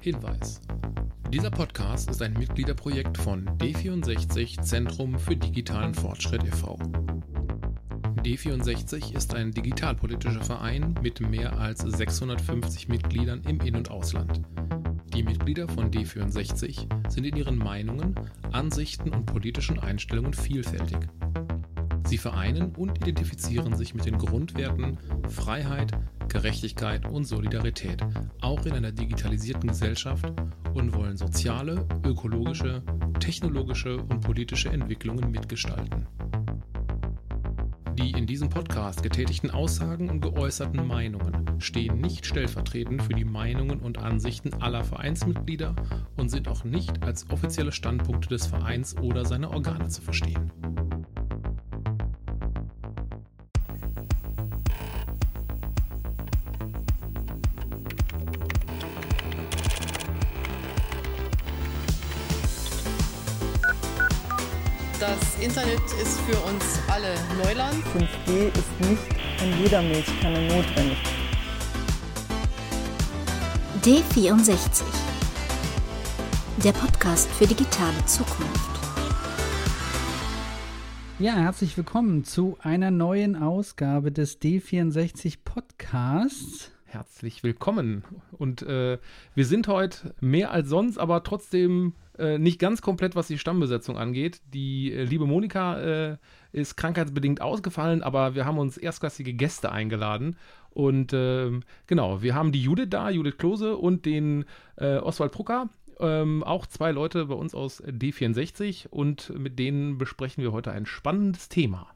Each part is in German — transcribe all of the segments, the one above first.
Hinweis. Dieser Podcast ist ein Mitgliederprojekt von D64 Zentrum für digitalen Fortschritt e.V. D64 ist ein digitalpolitischer Verein mit mehr als 650 Mitgliedern im In- und Ausland. Die Mitglieder von D64 sind in ihren Meinungen, Ansichten und politischen Einstellungen vielfältig. Sie vereinen und identifizieren sich mit den Grundwerten Freiheit, Gerechtigkeit und Solidarität, auch in einer digitalisierten Gesellschaft und wollen soziale, ökologische, technologische und politische Entwicklungen mitgestalten. Die in diesem Podcast getätigten Aussagen und geäußerten Meinungen stehen nicht stellvertretend für die Meinungen und Ansichten aller Vereinsmitglieder und sind auch nicht als offizielle Standpunkte des Vereins oder seiner Organe zu verstehen. Internet ist für uns alle Neuland. 5G ist nicht in jeder Milchkanne notwendig. D64. Der Podcast für digitale Zukunft. Ja, herzlich willkommen zu einer neuen Ausgabe des D64 Podcasts. Herzlich willkommen. Und äh, wir sind heute mehr als sonst, aber trotzdem äh, nicht ganz komplett, was die Stammbesetzung angeht. Die äh, liebe Monika äh, ist krankheitsbedingt ausgefallen, aber wir haben uns erstklassige Gäste eingeladen. Und ähm, genau, wir haben die Judith da, Judith Klose und den äh, Oswald Brucker. Ähm, auch zwei Leute bei uns aus D64 und mit denen besprechen wir heute ein spannendes Thema.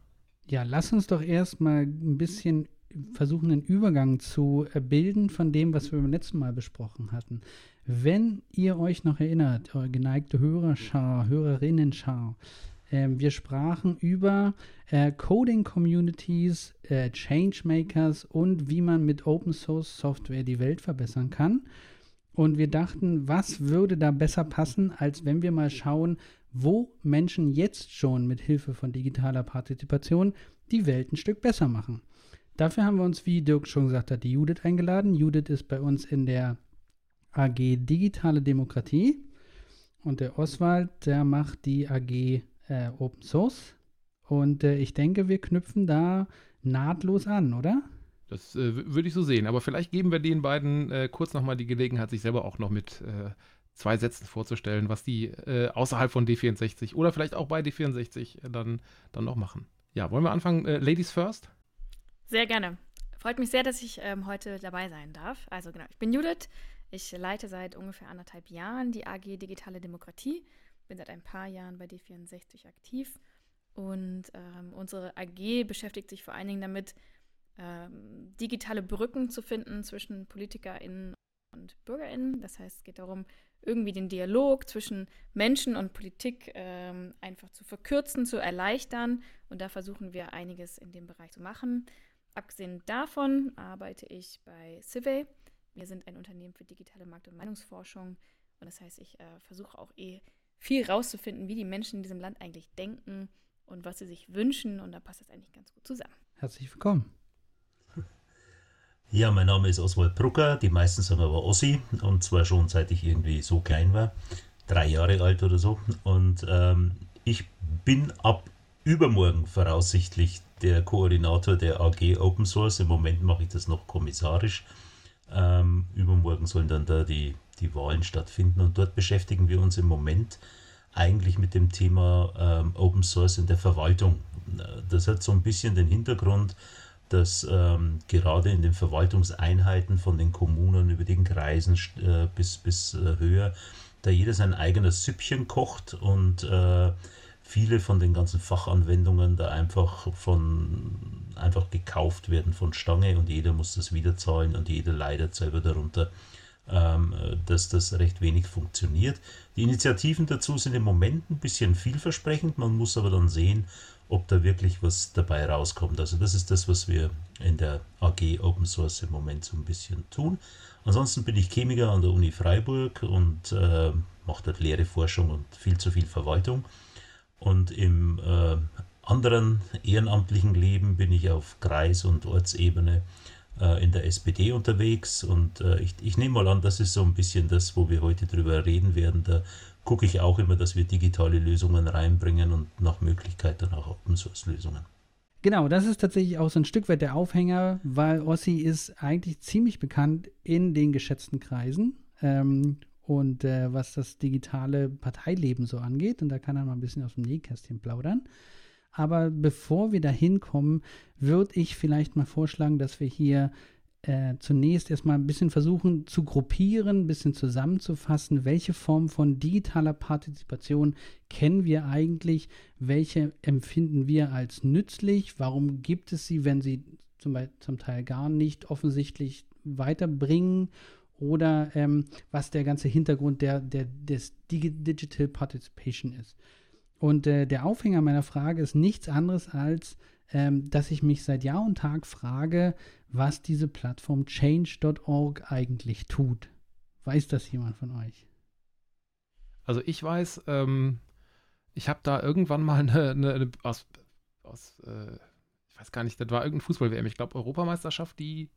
Ja, lass uns doch erstmal ein bisschen versuchen, einen Übergang zu bilden von dem, was wir beim letzten Mal besprochen hatten. Wenn ihr euch noch erinnert, eure geneigte Hörerschau, Hörerinnenschau, äh, wir sprachen über äh, Coding Communities, äh, Changemakers und wie man mit Open Source Software die Welt verbessern kann. Und wir dachten, was würde da besser passen, als wenn wir mal schauen, wo Menschen jetzt schon mit Hilfe von digitaler Partizipation die Welt ein Stück besser machen. Dafür haben wir uns, wie Dirk schon gesagt hat, die Judith eingeladen. Judith ist bei uns in der AG Digitale Demokratie und der Oswald, der macht die AG äh, Open Source. Und äh, ich denke, wir knüpfen da nahtlos an, oder? Das äh, würde ich so sehen. Aber vielleicht geben wir den beiden äh, kurz nochmal die Gelegenheit, sich selber auch noch mit äh, zwei Sätzen vorzustellen, was die äh, außerhalb von D64 oder vielleicht auch bei D64 dann, dann noch machen. Ja, wollen wir anfangen? Ladies first? Sehr gerne. Freut mich sehr, dass ich ähm, heute dabei sein darf. Also genau, ich bin Judith. Ich leite seit ungefähr anderthalb Jahren die AG Digitale Demokratie, bin seit ein paar Jahren bei D64 aktiv und ähm, unsere AG beschäftigt sich vor allen Dingen damit, ähm, digitale Brücken zu finden zwischen PolitikerInnen und BürgerInnen. Das heißt, es geht darum, irgendwie den Dialog zwischen Menschen und Politik ähm, einfach zu verkürzen, zu erleichtern. Und da versuchen wir einiges in dem Bereich zu machen. Abgesehen davon arbeite ich bei Civey. Wir sind ein Unternehmen für digitale Markt- und Meinungsforschung. Und das heißt, ich äh, versuche auch eh viel rauszufinden, wie die Menschen in diesem Land eigentlich denken und was sie sich wünschen. Und da passt das eigentlich ganz gut zusammen. Herzlich willkommen. Ja, mein Name ist Oswald Brucker. Die meisten sagen aber Ossi. Und zwar schon seit ich irgendwie so klein war. Drei Jahre alt oder so. Und ähm, ich bin ab übermorgen voraussichtlich der Koordinator der AG Open Source. Im Moment mache ich das noch kommissarisch. Ähm, übermorgen sollen dann da die, die Wahlen stattfinden und dort beschäftigen wir uns im Moment eigentlich mit dem Thema ähm, Open Source in der Verwaltung. Das hat so ein bisschen den Hintergrund, dass ähm, gerade in den Verwaltungseinheiten von den Kommunen über den Kreisen äh, bis, bis äh, höher, da jeder sein eigenes Süppchen kocht und äh, viele von den ganzen Fachanwendungen da einfach von einfach gekauft werden von Stange und jeder muss das wieder zahlen und jeder leidet selber darunter, ähm, dass das recht wenig funktioniert. Die Initiativen dazu sind im Moment ein bisschen vielversprechend, man muss aber dann sehen, ob da wirklich was dabei rauskommt. Also das ist das, was wir in der AG Open Source im Moment so ein bisschen tun. Ansonsten bin ich Chemiker an der Uni Freiburg und äh, mache dort Lehre, Forschung und viel zu viel Verwaltung. Und im äh, anderen ehrenamtlichen Leben bin ich auf Kreis- und Ortsebene äh, in der SPD unterwegs und äh, ich, ich nehme mal an, das ist so ein bisschen das, wo wir heute drüber reden werden. Da gucke ich auch immer, dass wir digitale Lösungen reinbringen und nach Möglichkeit dann auch Open Source Lösungen. Genau, das ist tatsächlich auch so ein Stück weit der Aufhänger, weil Ossi ist eigentlich ziemlich bekannt in den geschätzten Kreisen. Ähm, und äh, was das digitale Parteileben so angeht. Und da kann er mal ein bisschen aus dem Nähkästchen plaudern. Aber bevor wir da hinkommen, würde ich vielleicht mal vorschlagen, dass wir hier äh, zunächst erstmal ein bisschen versuchen zu gruppieren, ein bisschen zusammenzufassen, welche Form von digitaler Partizipation kennen wir eigentlich, welche empfinden wir als nützlich, warum gibt es sie, wenn sie zum, zum Teil gar nicht offensichtlich weiterbringen oder ähm, was der ganze Hintergrund der, der, des Digital Participation ist. Und äh, der Aufhänger meiner Frage ist nichts anderes als, ähm, dass ich mich seit Jahr und Tag frage, was diese Plattform change.org eigentlich tut. Weiß das jemand von euch? Also ich weiß, ähm, ich habe da irgendwann mal eine, eine, eine aus, aus äh, ich weiß gar nicht, das war irgendein Fußball-WM, ich glaube Europameisterschaft, die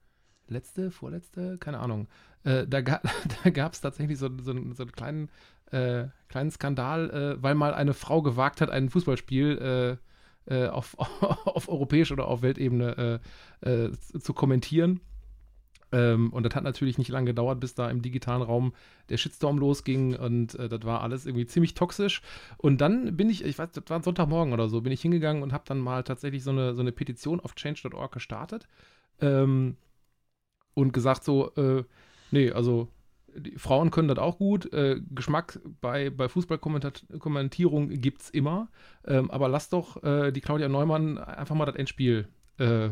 letzte, vorletzte, keine Ahnung. Äh, da ga, da gab es tatsächlich so, so, so, einen kleinen, äh, kleinen Skandal, äh, weil mal eine Frau gewagt hat, ein Fußballspiel äh, äh, auf, auf europäischer oder auf Weltebene äh, zu kommentieren. Ähm, und das hat natürlich nicht lange gedauert, bis da im digitalen Raum der Shitstorm losging und äh, das war alles irgendwie ziemlich toxisch. Und dann bin ich, ich weiß, das war Sonntagmorgen oder so, bin ich hingegangen und habe dann mal tatsächlich so eine, so eine Petition auf change.org gestartet. Ähm, und gesagt so, äh, nee, also Frauen können das auch gut. Äh, Geschmack bei, bei Fußballkommentierung gibt es immer. Ähm, aber lass doch äh, die Claudia Neumann einfach mal das Endspiel äh,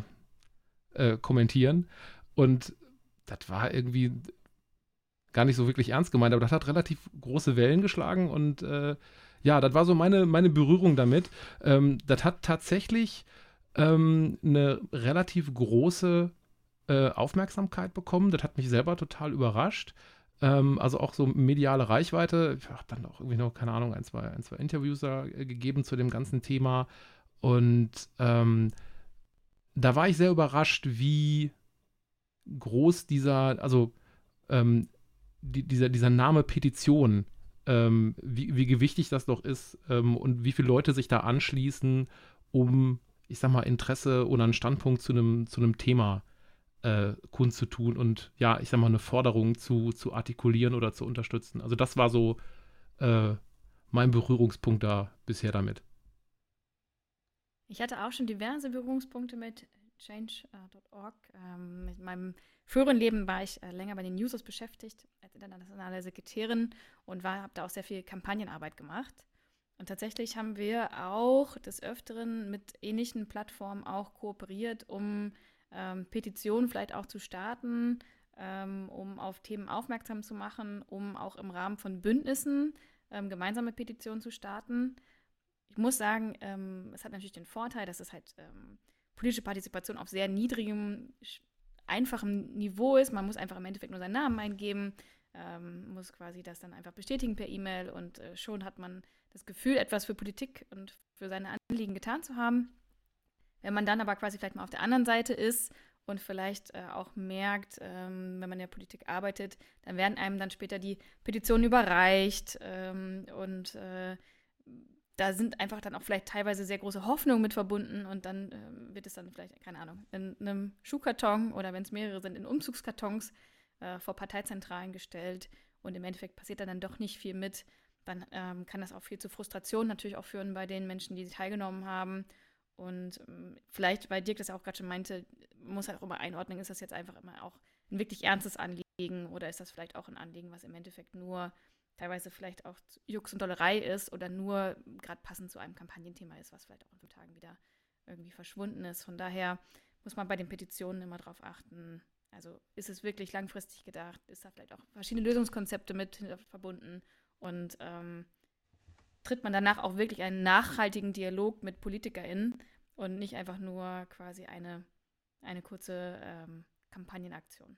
äh, kommentieren. Und das war irgendwie gar nicht so wirklich ernst gemeint, aber das hat relativ große Wellen geschlagen und äh, ja, das war so meine, meine Berührung damit. Ähm, das hat tatsächlich ähm, eine relativ große äh, Aufmerksamkeit bekommen. Das hat mich selber total überrascht. Ähm, also auch so mediale Reichweite. Ich habe dann auch irgendwie noch, keine Ahnung, ein, zwei, ein, zwei Interviews da äh, gegeben zu dem ganzen Thema. Und ähm, da war ich sehr überrascht, wie groß dieser, also ähm, die, dieser, dieser Name Petition, ähm, wie, wie gewichtig das doch ist ähm, und wie viele Leute sich da anschließen, um, ich sag mal, Interesse oder einen Standpunkt zu einem, zu einem Thema äh, kundzutun und ja, ich sag mal, eine Forderung zu, zu artikulieren oder zu unterstützen. Also das war so äh, mein Berührungspunkt da bisher damit. Ich hatte auch schon diverse Berührungspunkte mit change.org. Ähm, mit meinem früheren Leben war ich äh, länger bei den Users beschäftigt als internationale Sekretärin und habe da auch sehr viel Kampagnenarbeit gemacht. Und tatsächlich haben wir auch des Öfteren mit ähnlichen Plattformen auch kooperiert, um ähm, Petitionen vielleicht auch zu starten, ähm, um auf Themen aufmerksam zu machen, um auch im Rahmen von Bündnissen ähm, gemeinsame Petitionen zu starten. Ich muss sagen, ähm, es hat natürlich den Vorteil, dass es halt ähm, politische Partizipation auf sehr niedrigem, einfachem Niveau ist. Man muss einfach im Endeffekt nur seinen Namen eingeben, ähm, muss quasi das dann einfach bestätigen per E-Mail und äh, schon hat man das Gefühl, etwas für Politik und für seine Anliegen getan zu haben. Wenn man dann aber quasi vielleicht mal auf der anderen Seite ist und vielleicht äh, auch merkt, ähm, wenn man in der Politik arbeitet, dann werden einem dann später die Petitionen überreicht ähm, und äh, da sind einfach dann auch vielleicht teilweise sehr große Hoffnungen mit verbunden und dann äh, wird es dann vielleicht, keine Ahnung, in einem Schuhkarton oder wenn es mehrere sind, in Umzugskartons äh, vor Parteizentralen gestellt und im Endeffekt passiert dann, dann doch nicht viel mit. Dann ähm, kann das auch viel zu Frustration natürlich auch führen bei den Menschen, die teilgenommen haben und ähm, vielleicht, weil Dirk das auch gerade schon meinte, muss halt auch immer einordnen, ist das jetzt einfach immer auch ein wirklich ernstes Anliegen oder ist das vielleicht auch ein Anliegen, was im Endeffekt nur teilweise vielleicht auch Jux und Dollerei ist oder nur gerade passend zu einem Kampagnenthema ist, was vielleicht auch in fünf Tagen wieder irgendwie verschwunden ist. Von daher muss man bei den Petitionen immer darauf achten, also ist es wirklich langfristig gedacht, ist da vielleicht auch verschiedene Lösungskonzepte mit verbunden? Und ähm, tritt man danach auch wirklich einen nachhaltigen Dialog mit PolitikerInnen und nicht einfach nur quasi eine, eine kurze ähm, Kampagnenaktion.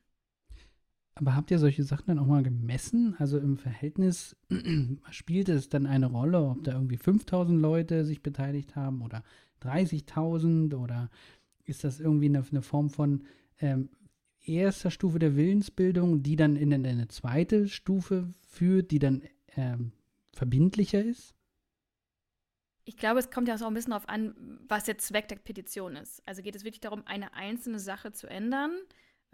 Aber habt ihr solche Sachen dann auch mal gemessen? Also im Verhältnis spielt es dann eine Rolle, ob da irgendwie 5000 Leute sich beteiligt haben oder 30.000 oder ist das irgendwie eine, eine Form von, ähm, erster Stufe der Willensbildung, die dann in eine zweite Stufe führt, die dann ähm, verbindlicher ist? Ich glaube, es kommt ja auch ein bisschen darauf an, was der Zweck der Petition ist. Also geht es wirklich darum, eine einzelne Sache zu ändern.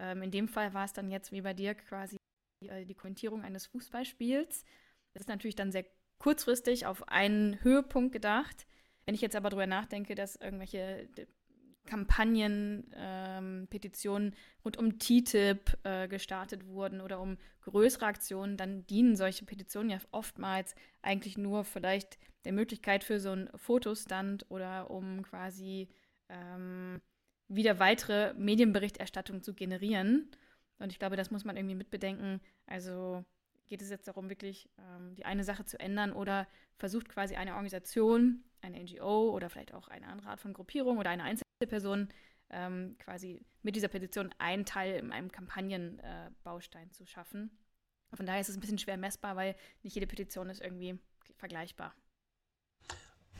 Ähm, in dem Fall war es dann jetzt wie bei dir quasi die, äh, die Kommentierung eines Fußballspiels. Das ist natürlich dann sehr kurzfristig auf einen Höhepunkt gedacht. Wenn ich jetzt aber darüber nachdenke, dass irgendwelche Kampagnen, ähm, Petitionen rund um TTIP äh, gestartet wurden oder um größere Aktionen, dann dienen solche Petitionen ja oftmals eigentlich nur vielleicht der Möglichkeit für so einen Fotostand oder um quasi ähm, wieder weitere Medienberichterstattung zu generieren. Und ich glaube, das muss man irgendwie mitbedenken. Also geht es jetzt darum, wirklich ähm, die eine Sache zu ändern oder versucht quasi eine Organisation, eine NGO oder vielleicht auch eine andere Art von Gruppierung oder eine Einzelperson ähm, quasi mit dieser Petition einen Teil in einem Kampagnenbaustein äh, zu schaffen. Von daher ist es ein bisschen schwer messbar, weil nicht jede Petition ist irgendwie vergleichbar.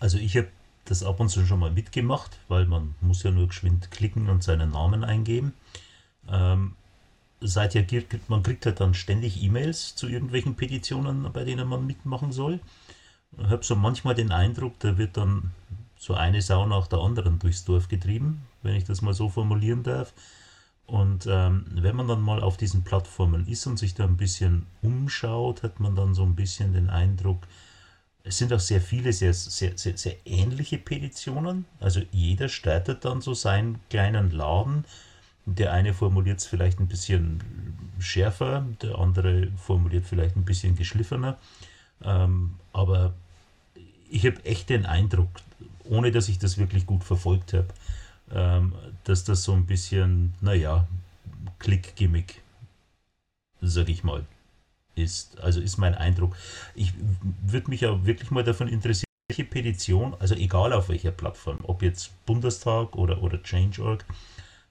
Also ich habe das ab und zu schon mal mitgemacht, weil man muss ja nur geschwind klicken und seinen Namen eingeben. Ähm, seither kriegt man kriegt halt dann ständig E-Mails zu irgendwelchen Petitionen, bei denen man mitmachen soll. Ich habe so manchmal den Eindruck, da wird dann so eine Sau nach der anderen durchs Dorf getrieben, wenn ich das mal so formulieren darf. Und ähm, wenn man dann mal auf diesen Plattformen ist und sich da ein bisschen umschaut, hat man dann so ein bisschen den Eindruck, es sind auch sehr viele sehr, sehr, sehr, sehr ähnliche Petitionen. Also jeder startet dann so seinen kleinen Laden. Der eine formuliert es vielleicht ein bisschen schärfer, der andere formuliert vielleicht ein bisschen geschliffener. Ähm, aber ich habe echt den Eindruck, ohne dass ich das wirklich gut verfolgt habe, ähm, dass das so ein bisschen, naja, Klick-Gimmick, sag ich mal ist. Also ist mein Eindruck. Ich würde mich ja wirklich mal davon interessieren, welche Petition, also egal auf welcher Plattform, ob jetzt Bundestag oder, oder Change.org,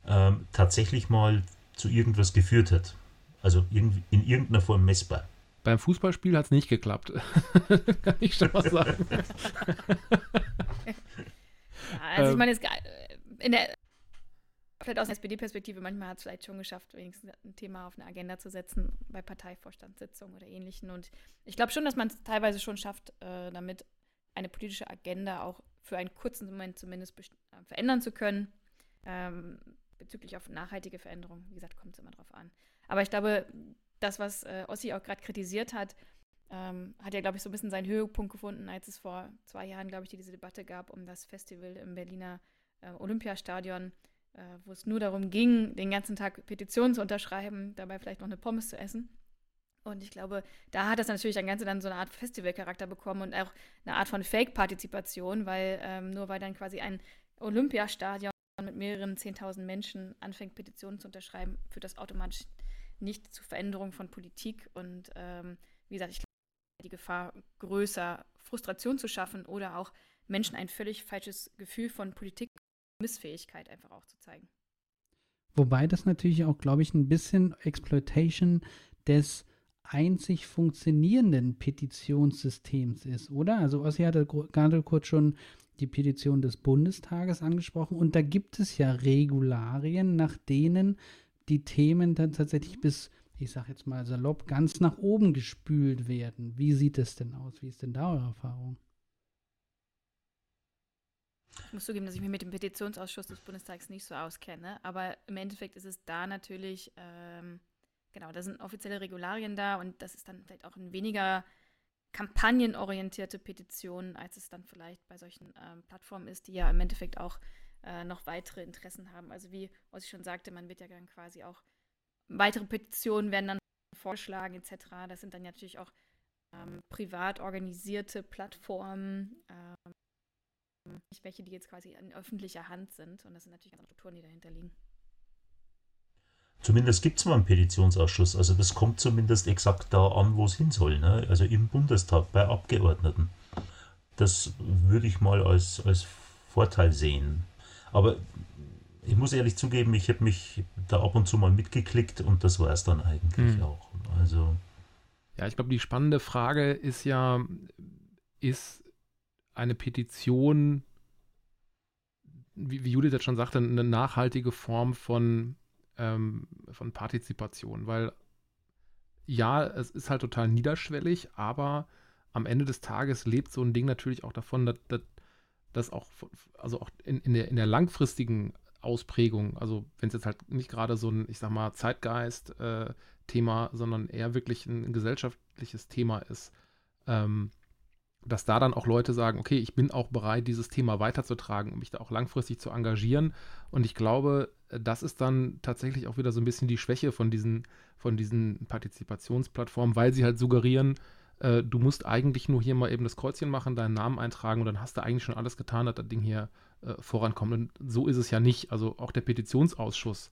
ähm, tatsächlich mal zu irgendwas geführt hat. Also in, in irgendeiner Form messbar. Beim Fußballspiel hat es nicht geklappt. Kann ich schon mal sagen. also ich meine, es, in der vielleicht aus der SPD-Perspektive, manchmal hat es vielleicht schon geschafft, wenigstens ein Thema auf eine Agenda zu setzen bei Parteivorstandssitzungen oder ähnlichen. Und ich glaube schon, dass man es teilweise schon schafft, äh, damit eine politische Agenda auch für einen kurzen Moment zumindest äh, verändern zu können. Ähm, bezüglich auf nachhaltige Veränderungen, wie gesagt, kommt es immer drauf an. Aber ich glaube, das, was äh, Ossi auch gerade kritisiert hat, ähm, hat ja, glaube ich, so ein bisschen seinen Höhepunkt gefunden, als es vor zwei Jahren, glaube ich, diese Debatte gab um das Festival im Berliner äh, Olympiastadion äh, wo es nur darum ging, den ganzen Tag Petitionen zu unterschreiben, dabei vielleicht noch eine Pommes zu essen. Und ich glaube, da hat das natürlich dann Ganze dann so eine Art Festivalcharakter bekommen und auch eine Art von Fake-Partizipation, weil ähm, nur weil dann quasi ein Olympiastadion mit mehreren 10.000 Menschen anfängt, Petitionen zu unterschreiben, führt das automatisch nicht zu Veränderung von Politik. Und ähm, wie gesagt, ich glaube, die Gefahr größer, Frustration zu schaffen oder auch Menschen ein völlig falsches Gefühl von Politik Missfähigkeit einfach auch zu zeigen. Wobei das natürlich auch, glaube ich, ein bisschen Exploitation des einzig funktionierenden Petitionssystems ist, oder? Also Ossi hatte gerade kurz schon die Petition des Bundestages angesprochen und da gibt es ja Regularien, nach denen die Themen dann tatsächlich bis, ich sage jetzt mal salopp, ganz nach oben gespült werden. Wie sieht es denn aus? Wie ist denn da eure Erfahrung? Ich muss zugeben, dass ich mich mit dem Petitionsausschuss des Bundestags nicht so auskenne, aber im Endeffekt ist es da natürlich, ähm, genau, da sind offizielle Regularien da und das ist dann vielleicht auch ein weniger kampagnenorientierte Petition, als es dann vielleicht bei solchen ähm, Plattformen ist, die ja im Endeffekt auch äh, noch weitere Interessen haben. Also wie ich schon sagte, man wird ja dann quasi auch weitere Petitionen werden dann vorgeschlagen etc. Das sind dann natürlich auch ähm, privat organisierte Plattformen, ähm, nicht welche, die jetzt quasi in öffentlicher Hand sind. Und das sind natürlich ganz andere Strukturen, die dahinter liegen. Zumindest gibt es mal einen Petitionsausschuss. Also das kommt zumindest exakt da an, wo es hin soll. Ne? Also im Bundestag bei Abgeordneten. Das würde ich mal als, als Vorteil sehen. Aber ich muss ehrlich zugeben, ich habe mich da ab und zu mal mitgeklickt und das war es dann eigentlich hm. auch. Also. Ja, ich glaube, die spannende Frage ist ja, ist eine Petition, wie, wie Judith jetzt schon sagte, eine nachhaltige Form von ähm, von Partizipation, weil ja, es ist halt total niederschwellig, aber am Ende des Tages lebt so ein Ding natürlich auch davon, dass, dass, dass auch, also auch in, in, der, in der langfristigen Ausprägung, also wenn es jetzt halt nicht gerade so ein, ich sag mal, Zeitgeist-Thema, äh, sondern eher wirklich ein, gesellschaftliches Thema ist, ähm, dass da dann auch Leute sagen, okay, ich bin auch bereit, dieses Thema weiterzutragen und mich da auch langfristig zu engagieren. Und ich glaube, das ist dann tatsächlich auch wieder so ein bisschen die Schwäche von diesen, von diesen Partizipationsplattformen, weil sie halt suggerieren, äh, du musst eigentlich nur hier mal eben das Kreuzchen machen, deinen Namen eintragen und dann hast du eigentlich schon alles getan, dass das Ding hier äh, vorankommt. Und so ist es ja nicht. Also auch der Petitionsausschuss,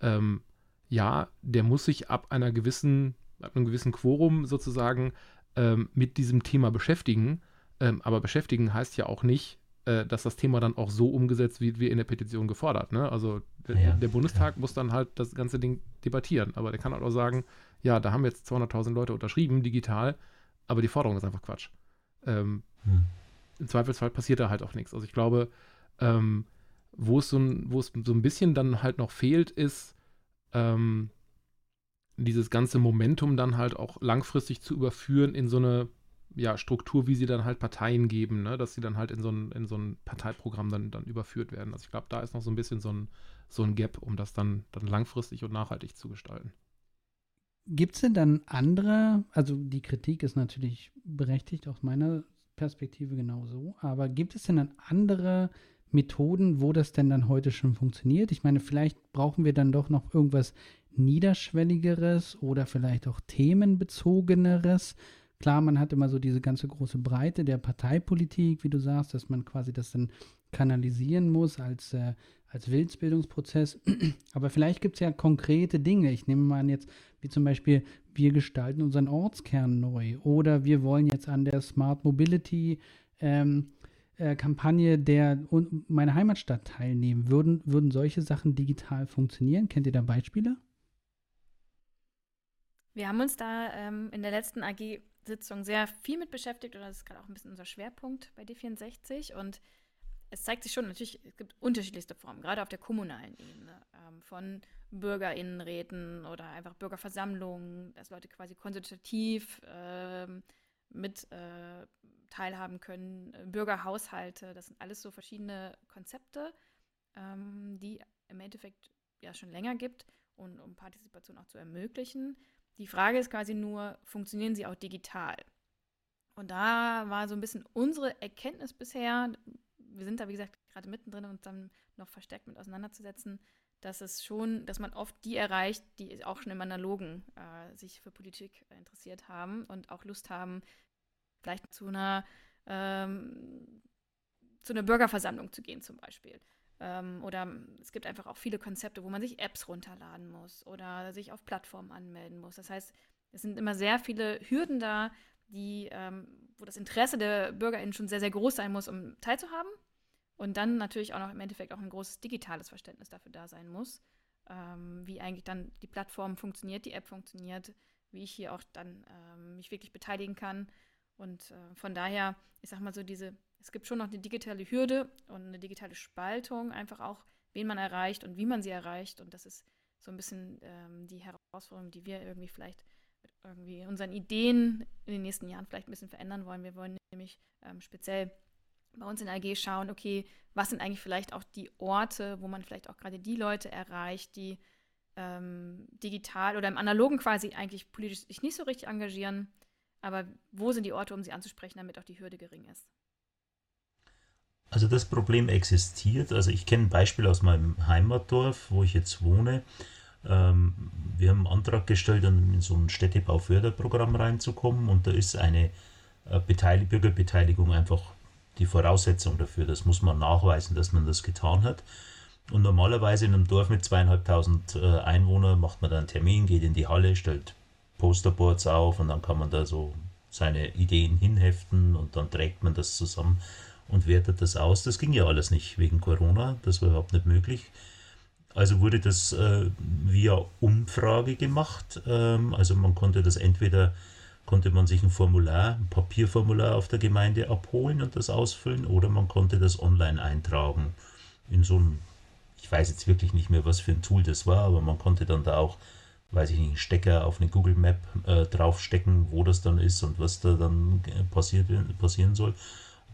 ähm, ja, der muss sich ab einer gewissen, ab einem gewissen Quorum sozusagen ähm, mit diesem Thema beschäftigen. Ähm, aber beschäftigen heißt ja auch nicht, äh, dass das Thema dann auch so umgesetzt wird, wie in der Petition gefordert. Ne? Also ja, der Bundestag ja. muss dann halt das ganze Ding debattieren. Aber der kann halt auch sagen, ja, da haben jetzt 200.000 Leute unterschrieben, digital, aber die Forderung ist einfach Quatsch. Ähm, hm. Im Zweifelsfall passiert da halt auch nichts. Also ich glaube, ähm, wo es so ein, wo es so ein bisschen dann halt noch fehlt, ist, ähm, dieses ganze Momentum dann halt auch langfristig zu überführen in so eine ja, Struktur, wie sie dann halt Parteien geben, ne? dass sie dann halt in so ein, in so ein Parteiprogramm dann, dann überführt werden. Also ich glaube, da ist noch so ein bisschen so ein, so ein Gap, um das dann, dann langfristig und nachhaltig zu gestalten. Gibt es denn dann andere, also die Kritik ist natürlich berechtigt aus meiner Perspektive genauso, aber gibt es denn dann andere Methoden, wo das denn dann heute schon funktioniert? Ich meine, vielleicht brauchen wir dann doch noch irgendwas niederschwelligeres oder vielleicht auch themenbezogeneres. Klar, man hat immer so diese ganze große Breite der Parteipolitik, wie du sagst, dass man quasi das dann kanalisieren muss als, äh, als Willensbildungsprozess. Aber vielleicht gibt es ja konkrete Dinge. Ich nehme mal an jetzt, wie zum Beispiel, wir gestalten unseren Ortskern neu oder wir wollen jetzt an der Smart Mobility ähm, äh, Kampagne der meine Heimatstadt teilnehmen. Würden, würden solche Sachen digital funktionieren? Kennt ihr da Beispiele? Wir haben uns da ähm, in der letzten AG-Sitzung sehr viel mit beschäftigt und das ist gerade auch ein bisschen unser Schwerpunkt bei D64 und es zeigt sich schon, natürlich, es gibt unterschiedlichste Formen, gerade auf der kommunalen Ebene, ähm, von BürgerInnenräten oder einfach Bürgerversammlungen, dass Leute quasi konsultativ ähm, mit äh, teilhaben können, äh, Bürgerhaushalte, das sind alles so verschiedene Konzepte, ähm, die im Endeffekt ja schon länger gibt und um Partizipation auch zu ermöglichen. Die Frage ist quasi nur, funktionieren sie auch digital? Und da war so ein bisschen unsere Erkenntnis bisher, wir sind da wie gesagt gerade mittendrin, uns dann noch verstärkt mit auseinanderzusetzen, dass es schon, dass man oft die erreicht, die auch schon im Analogen äh, sich für Politik interessiert haben und auch Lust haben, vielleicht zu einer, ähm, zu einer Bürgerversammlung zu gehen zum Beispiel. Ähm, oder es gibt einfach auch viele Konzepte, wo man sich Apps runterladen muss oder sich auf Plattformen anmelden muss. Das heißt, es sind immer sehr viele Hürden da, die, ähm, wo das Interesse der BürgerInnen schon sehr, sehr groß sein muss, um teilzuhaben. Und dann natürlich auch noch im Endeffekt auch ein großes digitales Verständnis dafür da sein muss, ähm, wie eigentlich dann die Plattform funktioniert, die App funktioniert, wie ich hier auch dann ähm, mich wirklich beteiligen kann. Und äh, von daher, ich sag mal so, diese es gibt schon noch eine digitale Hürde und eine digitale Spaltung, einfach auch, wen man erreicht und wie man sie erreicht. Und das ist so ein bisschen ähm, die Herausforderung, die wir irgendwie vielleicht mit irgendwie unseren Ideen in den nächsten Jahren vielleicht ein bisschen verändern wollen. Wir wollen nämlich ähm, speziell bei uns in AG schauen, okay, was sind eigentlich vielleicht auch die Orte, wo man vielleicht auch gerade die Leute erreicht, die ähm, digital oder im Analogen quasi eigentlich politisch sich nicht so richtig engagieren. Aber wo sind die Orte, um sie anzusprechen, damit auch die Hürde gering ist? Also das Problem existiert. Also ich kenne ein Beispiel aus meinem Heimatdorf, wo ich jetzt wohne. Ähm, wir haben einen Antrag gestellt, in so ein Städtebauförderprogramm reinzukommen und da ist eine äh, Bürgerbeteiligung einfach die Voraussetzung dafür. Das muss man nachweisen, dass man das getan hat. Und normalerweise in einem Dorf mit zweieinhalbtausend äh, Einwohnern macht man dann einen Termin, geht in die Halle, stellt Posterboards auf und dann kann man da so seine Ideen hinheften und dann trägt man das zusammen und wertet das aus. Das ging ja alles nicht wegen Corona, das war überhaupt nicht möglich. Also wurde das äh, via Umfrage gemacht. Ähm, also man konnte das entweder konnte man sich ein Formular, ein Papierformular auf der Gemeinde abholen und das ausfüllen oder man konnte das online eintragen in so ein ich weiß jetzt wirklich nicht mehr, was für ein Tool das war, aber man konnte dann da auch, weiß ich nicht, einen Stecker auf eine Google Map äh, draufstecken, wo das dann ist und was da dann äh, passiert, passieren soll.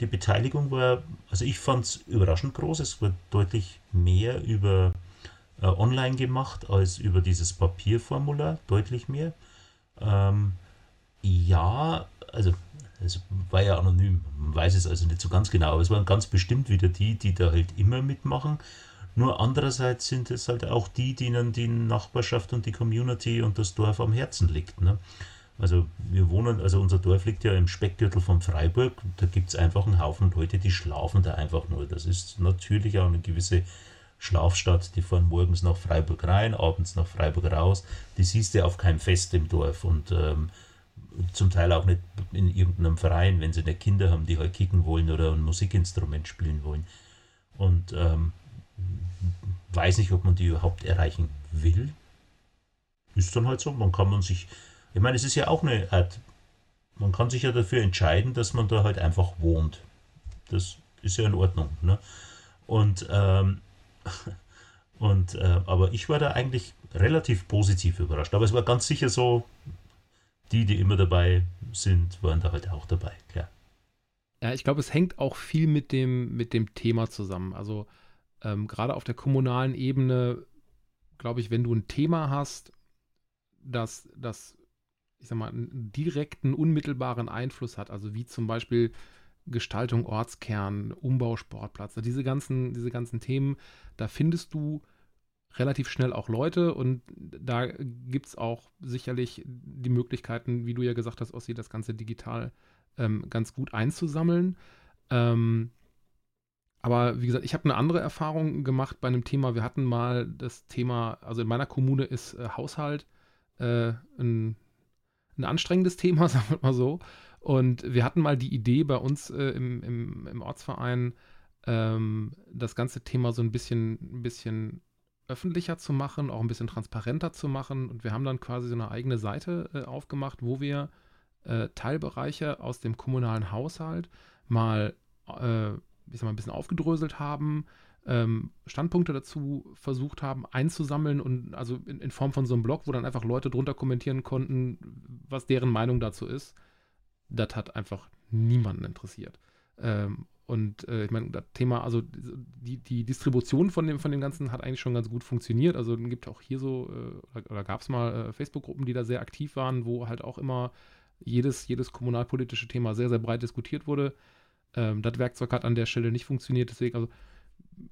Die Beteiligung war, also ich fand es überraschend groß, es wurde deutlich mehr über äh, online gemacht als über dieses Papierformular, deutlich mehr. Ähm, ja, also es war ja anonym, man weiß es also nicht so ganz genau, aber es waren ganz bestimmt wieder die, die da halt immer mitmachen. Nur andererseits sind es halt auch die, denen die Nachbarschaft und die Community und das Dorf am Herzen liegt. Ne? Also wir wohnen, also unser Dorf liegt ja im Speckgürtel von Freiburg. Da gibt es einfach einen Haufen Leute, die schlafen da einfach nur. Das ist natürlich auch eine gewisse Schlafstadt. Die fahren morgens nach Freiburg rein, abends nach Freiburg raus. Die siehst du auf keinem Fest im Dorf und ähm, zum Teil auch nicht in irgendeinem Verein, wenn sie nicht Kinder haben, die halt kicken wollen oder ein Musikinstrument spielen wollen. Und ähm, weiß nicht, ob man die überhaupt erreichen will. Ist dann halt so. Man kann man sich, ich meine, es ist ja auch eine Art, man kann sich ja dafür entscheiden, dass man da halt einfach wohnt. Das ist ja in Ordnung. Ne? Und, ähm, und äh, aber ich war da eigentlich relativ positiv überrascht. Aber es war ganz sicher so, die, die immer dabei sind, waren da halt auch dabei, klar. Ja, ich glaube, es hängt auch viel mit dem, mit dem Thema zusammen. Also ähm, gerade auf der kommunalen Ebene, glaube ich, wenn du ein Thema hast, das, das, ich sag mal, einen direkten, unmittelbaren Einfluss hat, also wie zum Beispiel Gestaltung Ortskern, Umbau Sportplatz, diese ganzen, diese ganzen Themen, da findest du relativ schnell auch Leute und da gibt es auch sicherlich die Möglichkeiten, wie du ja gesagt hast, Ossi, das Ganze digital ähm, ganz gut einzusammeln. Ähm, aber wie gesagt, ich habe eine andere Erfahrung gemacht bei einem Thema. Wir hatten mal das Thema, also in meiner Kommune ist äh, Haushalt äh, ein, ein, anstrengendes Thema, sagen wir mal so. Und wir hatten mal die Idee bei uns äh, im, im, im, Ortsverein, ähm, das ganze Thema so ein bisschen, ein bisschen öffentlicher zu machen, auch ein bisschen transparenter zu machen. Und wir haben dann quasi so eine eigene Seite äh, aufgemacht, wo wir äh, Teilbereiche aus dem kommunalen Haushalt mal äh, ich sag mal, ein bisschen aufgedröselt haben, ähm, Standpunkte dazu versucht haben einzusammeln und also in, in, Form von so einem Blog, wo dann einfach Leute drunter kommentieren konnten, was deren Meinung dazu ist. Das hat einfach niemanden interessiert. Ähm, und äh, ich meine, das Thema, also die, die Distribution von dem, von dem Ganzen hat eigentlich schon ganz gut funktioniert. Also es gibt auch hier so, äh, oder, oder gab es mal äh, Facebook-Gruppen, die da sehr aktiv waren, wo halt auch immer jedes, jedes kommunalpolitische Thema sehr, sehr breit diskutiert wurde. Ähm, das Werkzeug hat an der Stelle nicht funktioniert, deswegen, also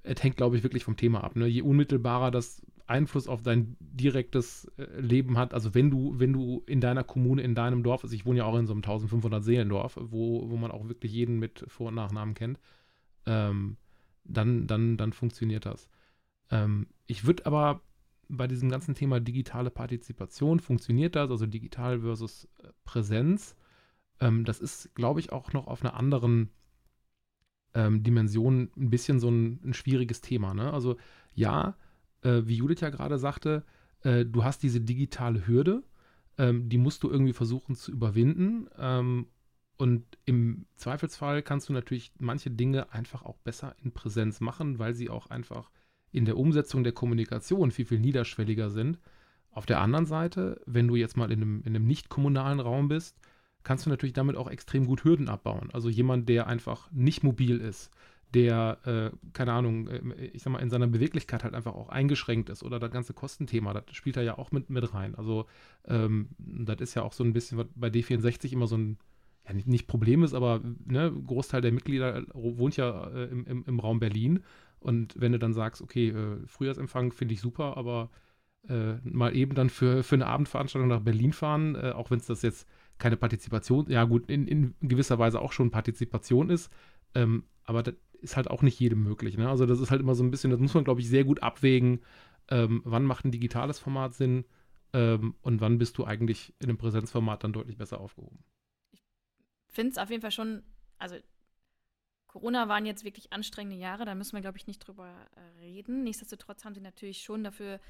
es hängt, glaube ich, wirklich vom Thema ab. Ne? Je unmittelbarer das Einfluss auf dein direktes äh, Leben hat, also wenn du, wenn du in deiner Kommune, in deinem Dorf, also ich wohne ja auch in so einem 1500 Seelendorf, wo, wo man auch wirklich jeden mit Vor- und Nachnamen kennt, ähm, dann, dann, dann funktioniert das. Ähm, ich würde aber bei diesem ganzen Thema digitale Partizipation, funktioniert das, also digital versus äh, Präsenz, ähm, das ist, glaube ich, auch noch auf einer anderen ähm, Dimension ein bisschen so ein, ein schwieriges Thema. Ne? Also ja, äh, wie Judith ja gerade sagte, äh, du hast diese digitale Hürde, ähm, die musst du irgendwie versuchen zu überwinden. Ähm, und im Zweifelsfall kannst du natürlich manche Dinge einfach auch besser in Präsenz machen, weil sie auch einfach in der Umsetzung der Kommunikation viel, viel niederschwelliger sind. Auf der anderen Seite, wenn du jetzt mal in einem, in einem nicht kommunalen Raum bist, kannst du natürlich damit auch extrem gut Hürden abbauen. Also jemand, der einfach nicht mobil ist, der, äh, keine Ahnung, äh, ich sag mal, in seiner Beweglichkeit halt einfach auch eingeschränkt ist oder das ganze Kostenthema, das spielt er ja auch mit, mit rein. Also ähm, das ist ja auch so ein bisschen, was bei D64 immer so ein, ja nicht, nicht Problem ist, aber ne, Großteil der Mitglieder wohnt ja äh, im, im, im, Raum Berlin und wenn du dann sagst, okay, äh, Frühjahrsempfang finde ich super, aber äh, mal eben dann für, für eine Abendveranstaltung nach Berlin fahren, äh, auch wenn es das jetzt keine Partizipation, ja gut, in, in gewisser Weise auch schon Partizipation ist, ähm, aber das ist halt auch nicht jedem möglich. Ne? Also das ist halt immer so ein bisschen, das muss man, glaube ich, sehr gut abwägen, ähm, wann macht ein digitales Format Sinn ähm, und wann bist du eigentlich in einem Präsenzformat dann deutlich besser aufgehoben. Ich finde es auf jeden Fall schon, also Corona waren jetzt wirklich anstrengende Jahre, da müssen wir, glaube ich, nicht drüber äh, reden. Nichtsdestotrotz haben sie natürlich schon dafür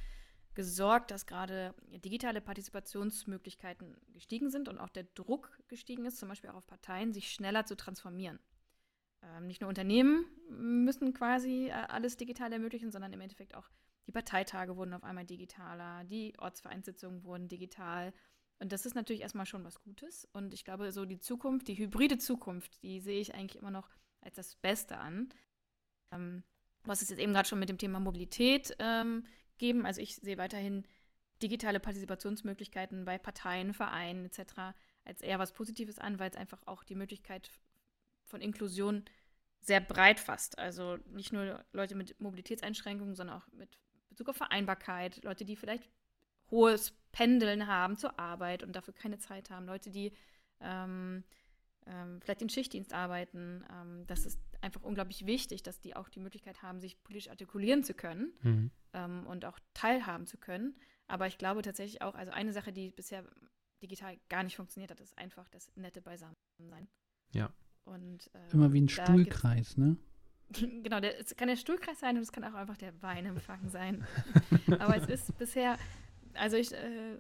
gesorgt, dass gerade digitale Partizipationsmöglichkeiten gestiegen sind und auch der Druck gestiegen ist, zum Beispiel auch auf Parteien, sich schneller zu transformieren. Ähm, nicht nur Unternehmen müssen quasi äh, alles digital ermöglichen, sondern im Endeffekt auch die Parteitage wurden auf einmal digitaler, die Ortsvereinssitzungen wurden digital. Und das ist natürlich erstmal schon was Gutes. Und ich glaube, so die Zukunft, die hybride Zukunft, die sehe ich eigentlich immer noch als das Beste an. Ähm, was es jetzt eben gerade schon mit dem Thema Mobilität ähm, geben. Also ich sehe weiterhin digitale Partizipationsmöglichkeiten bei Parteien, Vereinen etc. als eher was Positives an, weil es einfach auch die Möglichkeit von Inklusion sehr breit fasst. Also nicht nur Leute mit Mobilitätseinschränkungen, sondern auch mit Bezug auf Vereinbarkeit, Leute, die vielleicht hohes Pendeln haben zur Arbeit und dafür keine Zeit haben, Leute, die ähm, ähm, vielleicht in Schichtdienst arbeiten. Ähm, das ist einfach unglaublich wichtig, dass die auch die Möglichkeit haben, sich politisch artikulieren zu können mhm. ähm, und auch teilhaben zu können. Aber ich glaube tatsächlich auch, also eine Sache, die bisher digital gar nicht funktioniert hat, ist einfach das nette Beisammensein. Ja. Und, ähm, Immer wie ein Stuhlkreis, ne? genau, der, es kann der Stuhlkreis sein und es kann auch einfach der Weinempfang sein. Aber es ist bisher, also ich, äh,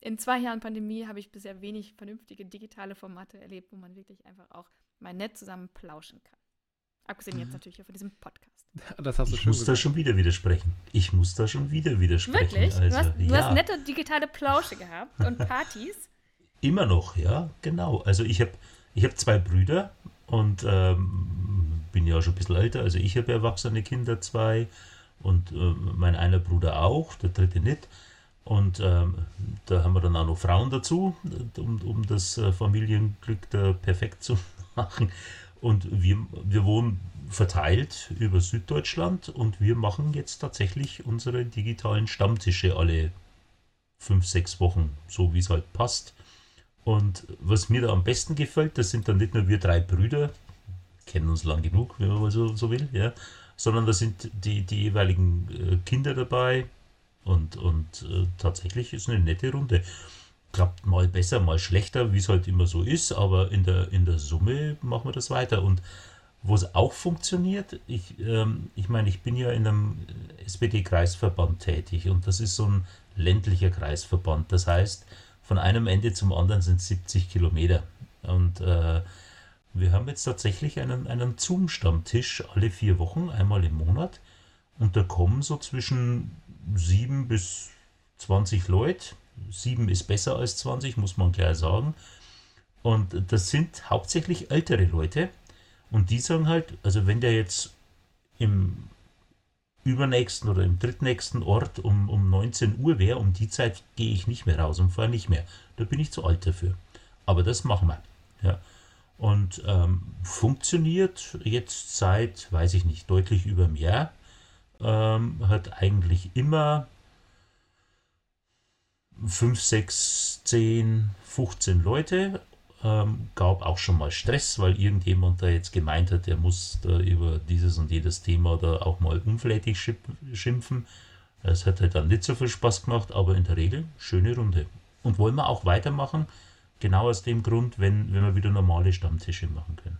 in zwei Jahren Pandemie habe ich bisher wenig vernünftige digitale Formate erlebt, wo man wirklich einfach auch mal nett zusammen plauschen kann. Abgesehen jetzt mhm. natürlich von diesem Podcast. Das hast du ich schon muss gesagt. da schon wieder widersprechen. Ich muss da schon wieder widersprechen. Wirklich? Also, du, hast, du hast nette digitale Plausche gehabt und Partys? Immer noch, ja, genau. Also ich habe ich hab zwei Brüder und ähm, bin ja schon ein bisschen älter. Also ich habe erwachsene Kinder, zwei und äh, mein einer Bruder auch, der dritte nicht. Und ähm, da haben wir dann auch noch Frauen dazu, um, um das äh, Familienglück da perfekt zu machen. Und wir, wir wohnen verteilt über Süddeutschland und wir machen jetzt tatsächlich unsere digitalen Stammtische alle fünf, sechs Wochen, so wie es halt passt. Und was mir da am besten gefällt, das sind dann nicht nur wir drei Brüder, kennen uns lang genug, wenn man mal so, so will, ja, sondern da sind die, die jeweiligen äh, Kinder dabei und, und äh, tatsächlich ist eine nette Runde klappt mal besser, mal schlechter, wie es halt immer so ist, aber in der, in der Summe machen wir das weiter. Und wo es auch funktioniert, ich, ähm, ich meine, ich bin ja in einem SPD-Kreisverband tätig und das ist so ein ländlicher Kreisverband. Das heißt, von einem Ende zum anderen sind 70 Kilometer. Und äh, wir haben jetzt tatsächlich einen, einen Zoom-Stammtisch alle vier Wochen, einmal im Monat. Und da kommen so zwischen sieben bis 20 Leute 7 ist besser als 20, muss man klar sagen. Und das sind hauptsächlich ältere Leute. Und die sagen halt, also wenn der jetzt im übernächsten oder im drittnächsten Ort um, um 19 Uhr wäre, um die Zeit gehe ich nicht mehr raus und fahre nicht mehr. Da bin ich zu alt dafür. Aber das machen wir. Ja. Und ähm, funktioniert jetzt seit, weiß ich nicht, deutlich über einem Jahr. Ähm, hat eigentlich immer 5, 6, 10, 15 Leute. Ähm, gab auch schon mal Stress, weil irgendjemand da jetzt gemeint hat, er muss da über dieses und jedes Thema da auch mal unflätig schimpfen. Es hat halt dann nicht so viel Spaß gemacht, aber in der Regel schöne Runde. Und wollen wir auch weitermachen, genau aus dem Grund, wenn, wenn wir wieder normale Stammtische machen können.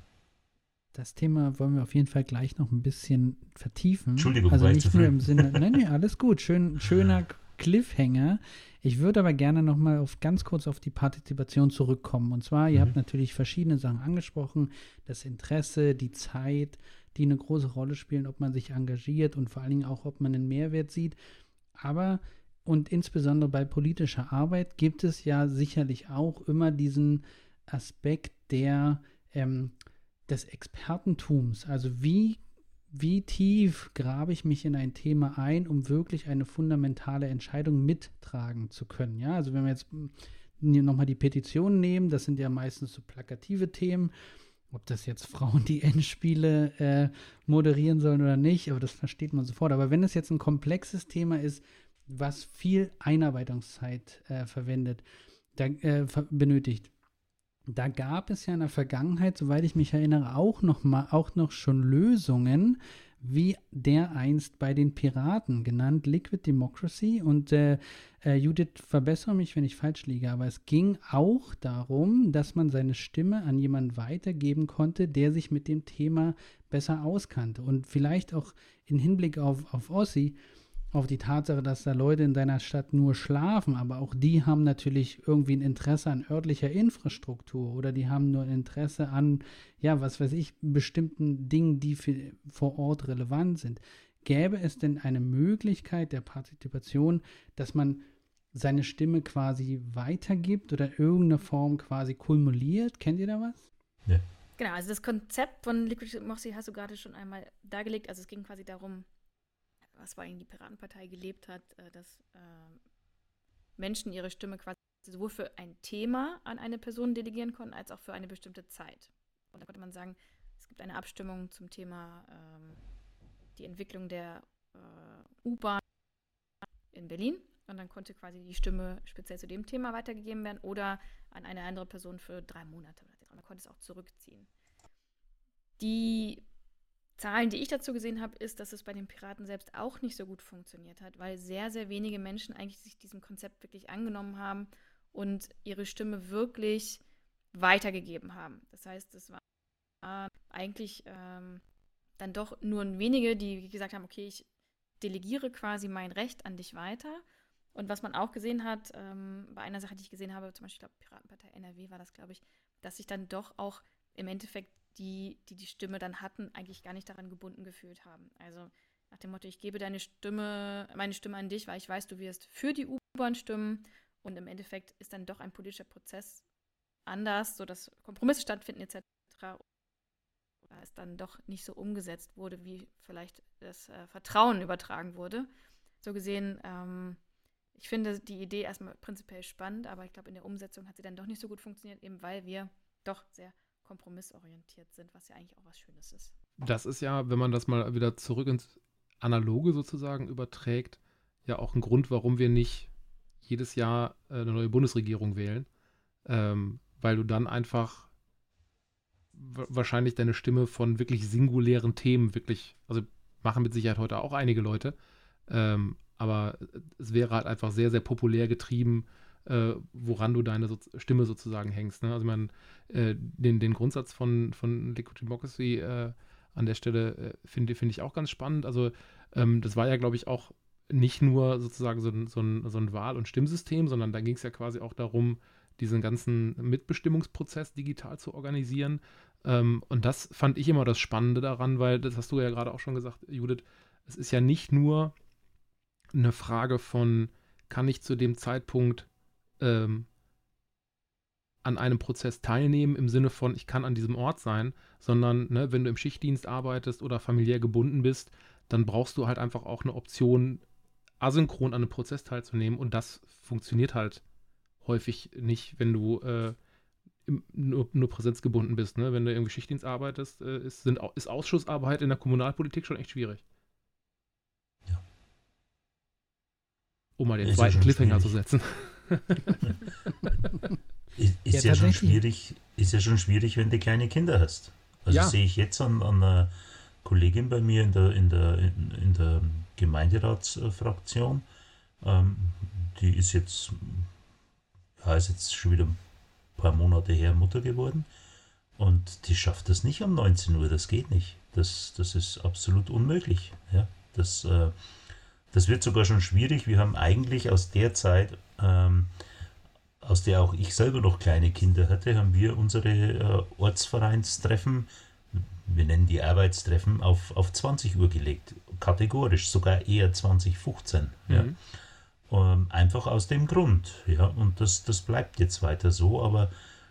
Das Thema wollen wir auf jeden Fall gleich noch ein bisschen vertiefen. Entschuldigung, also nicht nur im Sinne, nein, nein, alles gut, schön, schöner Cliffhanger. Ich würde aber gerne noch mal auf, ganz kurz auf die Partizipation zurückkommen. Und zwar, ihr mhm. habt natürlich verschiedene Sachen angesprochen. Das Interesse, die Zeit, die eine große Rolle spielen, ob man sich engagiert und vor allen Dingen auch, ob man einen Mehrwert sieht. Aber und insbesondere bei politischer Arbeit gibt es ja sicherlich auch immer diesen Aspekt der ähm, des Expertentums. Also wie wie tief grabe ich mich in ein Thema ein, um wirklich eine fundamentale Entscheidung mittragen zu können. Ja, also wenn wir jetzt hm, nochmal die Petitionen nehmen, das sind ja meistens so plakative Themen, ob das jetzt Frauen die Endspiele äh, moderieren sollen oder nicht, aber das versteht man sofort. Aber wenn es jetzt ein komplexes Thema ist, was viel Einarbeitungszeit äh, verwendet, da, äh, benötigt, da gab es ja in der Vergangenheit, soweit ich mich erinnere, auch noch mal, auch noch schon Lösungen, wie der einst bei den Piraten genannt Liquid Democracy. Und äh, äh, Judith, verbessere mich, wenn ich falsch liege, aber es ging auch darum, dass man seine Stimme an jemanden weitergeben konnte, der sich mit dem Thema besser auskannte. Und vielleicht auch in Hinblick auf, auf Ossi, auf die Tatsache, dass da Leute in deiner Stadt nur schlafen, aber auch die haben natürlich irgendwie ein Interesse an örtlicher Infrastruktur oder die haben nur ein Interesse an, ja, was weiß ich, bestimmten Dingen, die für, vor Ort relevant sind. Gäbe es denn eine Möglichkeit der Partizipation, dass man seine Stimme quasi weitergibt oder irgendeine Form quasi kumuliert? Kennt ihr da was? Ja. Genau, also das Konzept von Liquid Moxie hast du gerade schon einmal dargelegt. Also es ging quasi darum, was vor allem die Piratenpartei gelebt hat, äh, dass äh, Menschen ihre Stimme quasi sowohl für ein Thema an eine Person delegieren konnten, als auch für eine bestimmte Zeit. Und da konnte man sagen, es gibt eine Abstimmung zum Thema ähm, die Entwicklung der äh, U-Bahn in Berlin. Und dann konnte quasi die Stimme speziell zu dem Thema weitergegeben werden oder an eine andere Person für drei Monate. Man konnte es auch zurückziehen. Die Zahlen, die ich dazu gesehen habe, ist, dass es bei den Piraten selbst auch nicht so gut funktioniert hat, weil sehr, sehr wenige Menschen eigentlich sich diesem Konzept wirklich angenommen haben und ihre Stimme wirklich weitergegeben haben. Das heißt, es war eigentlich ähm, dann doch nur wenige, die gesagt haben, okay, ich delegiere quasi mein Recht an dich weiter. Und was man auch gesehen hat, ähm, bei einer Sache, die ich gesehen habe, zum Beispiel, ich glaube, Piratenpartei NRW war das, glaube ich, dass sich dann doch auch im Endeffekt die, die die Stimme dann hatten, eigentlich gar nicht daran gebunden gefühlt haben. Also nach dem Motto, ich gebe deine Stimme, meine Stimme an dich, weil ich weiß, du wirst für die U-Bahn stimmen. Und im Endeffekt ist dann doch ein politischer Prozess anders, sodass Kompromisse stattfinden etc. Oder es dann doch nicht so umgesetzt wurde, wie vielleicht das äh, Vertrauen übertragen wurde. So gesehen, ähm, ich finde die Idee erstmal prinzipiell spannend, aber ich glaube, in der Umsetzung hat sie dann doch nicht so gut funktioniert, eben weil wir doch sehr kompromissorientiert sind, was ja eigentlich auch was Schönes ist. Das ist ja, wenn man das mal wieder zurück ins Analoge sozusagen überträgt, ja auch ein Grund, warum wir nicht jedes Jahr äh, eine neue Bundesregierung wählen, ähm, weil du dann einfach wahrscheinlich deine Stimme von wirklich singulären Themen wirklich, also machen mit Sicherheit heute auch einige Leute, ähm, aber es wäre halt einfach sehr, sehr populär getrieben äh, woran du deine so Stimme sozusagen hängst. Ne? Also man äh, den, den Grundsatz von, von Liquid Democracy äh, an der Stelle äh, finde find ich auch ganz spannend. Also ähm, das war ja, glaube ich, auch nicht nur sozusagen so ein, so ein, so ein Wahl- und Stimmsystem, sondern da ging es ja quasi auch darum, diesen ganzen Mitbestimmungsprozess digital zu organisieren. Ähm, und das fand ich immer das Spannende daran, weil, das hast du ja gerade auch schon gesagt, Judith, es ist ja nicht nur eine Frage von, kann ich zu dem Zeitpunkt ähm, an einem Prozess teilnehmen im Sinne von, ich kann an diesem Ort sein, sondern ne, wenn du im Schichtdienst arbeitest oder familiär gebunden bist, dann brauchst du halt einfach auch eine Option, asynchron an einem Prozess teilzunehmen und das funktioniert halt häufig nicht, wenn du äh, nur, nur präsenzgebunden bist. Ne? Wenn du irgendwie Schichtdienst arbeitest, äh, ist, sind, ist Ausschussarbeit in der Kommunalpolitik schon echt schwierig. Ja. Um mal den zweiten Cliffhanger zu setzen. Ist, ist ja, ja schon schwierig, ist ja schon schwierig, wenn du kleine Kinder hast. Also ja. sehe ich jetzt an, an einer Kollegin bei mir in der, in der, in, in der Gemeinderatsfraktion. Ähm, die ist jetzt, ja, ist jetzt schon wieder ein paar Monate her Mutter geworden. Und die schafft das nicht um 19 Uhr, das geht nicht. Das, das ist absolut unmöglich. Ja? Das, äh, das wird sogar schon schwierig. Wir haben eigentlich aus der Zeit ähm, aus der auch ich selber noch kleine Kinder hatte, haben wir unsere äh, Ortsvereinstreffen, wir nennen die Arbeitstreffen, auf, auf 20 Uhr gelegt. Kategorisch, sogar eher 2015. Mhm. Ja. Ähm, einfach aus dem Grund. Ja. Und das, das bleibt jetzt weiter so, aber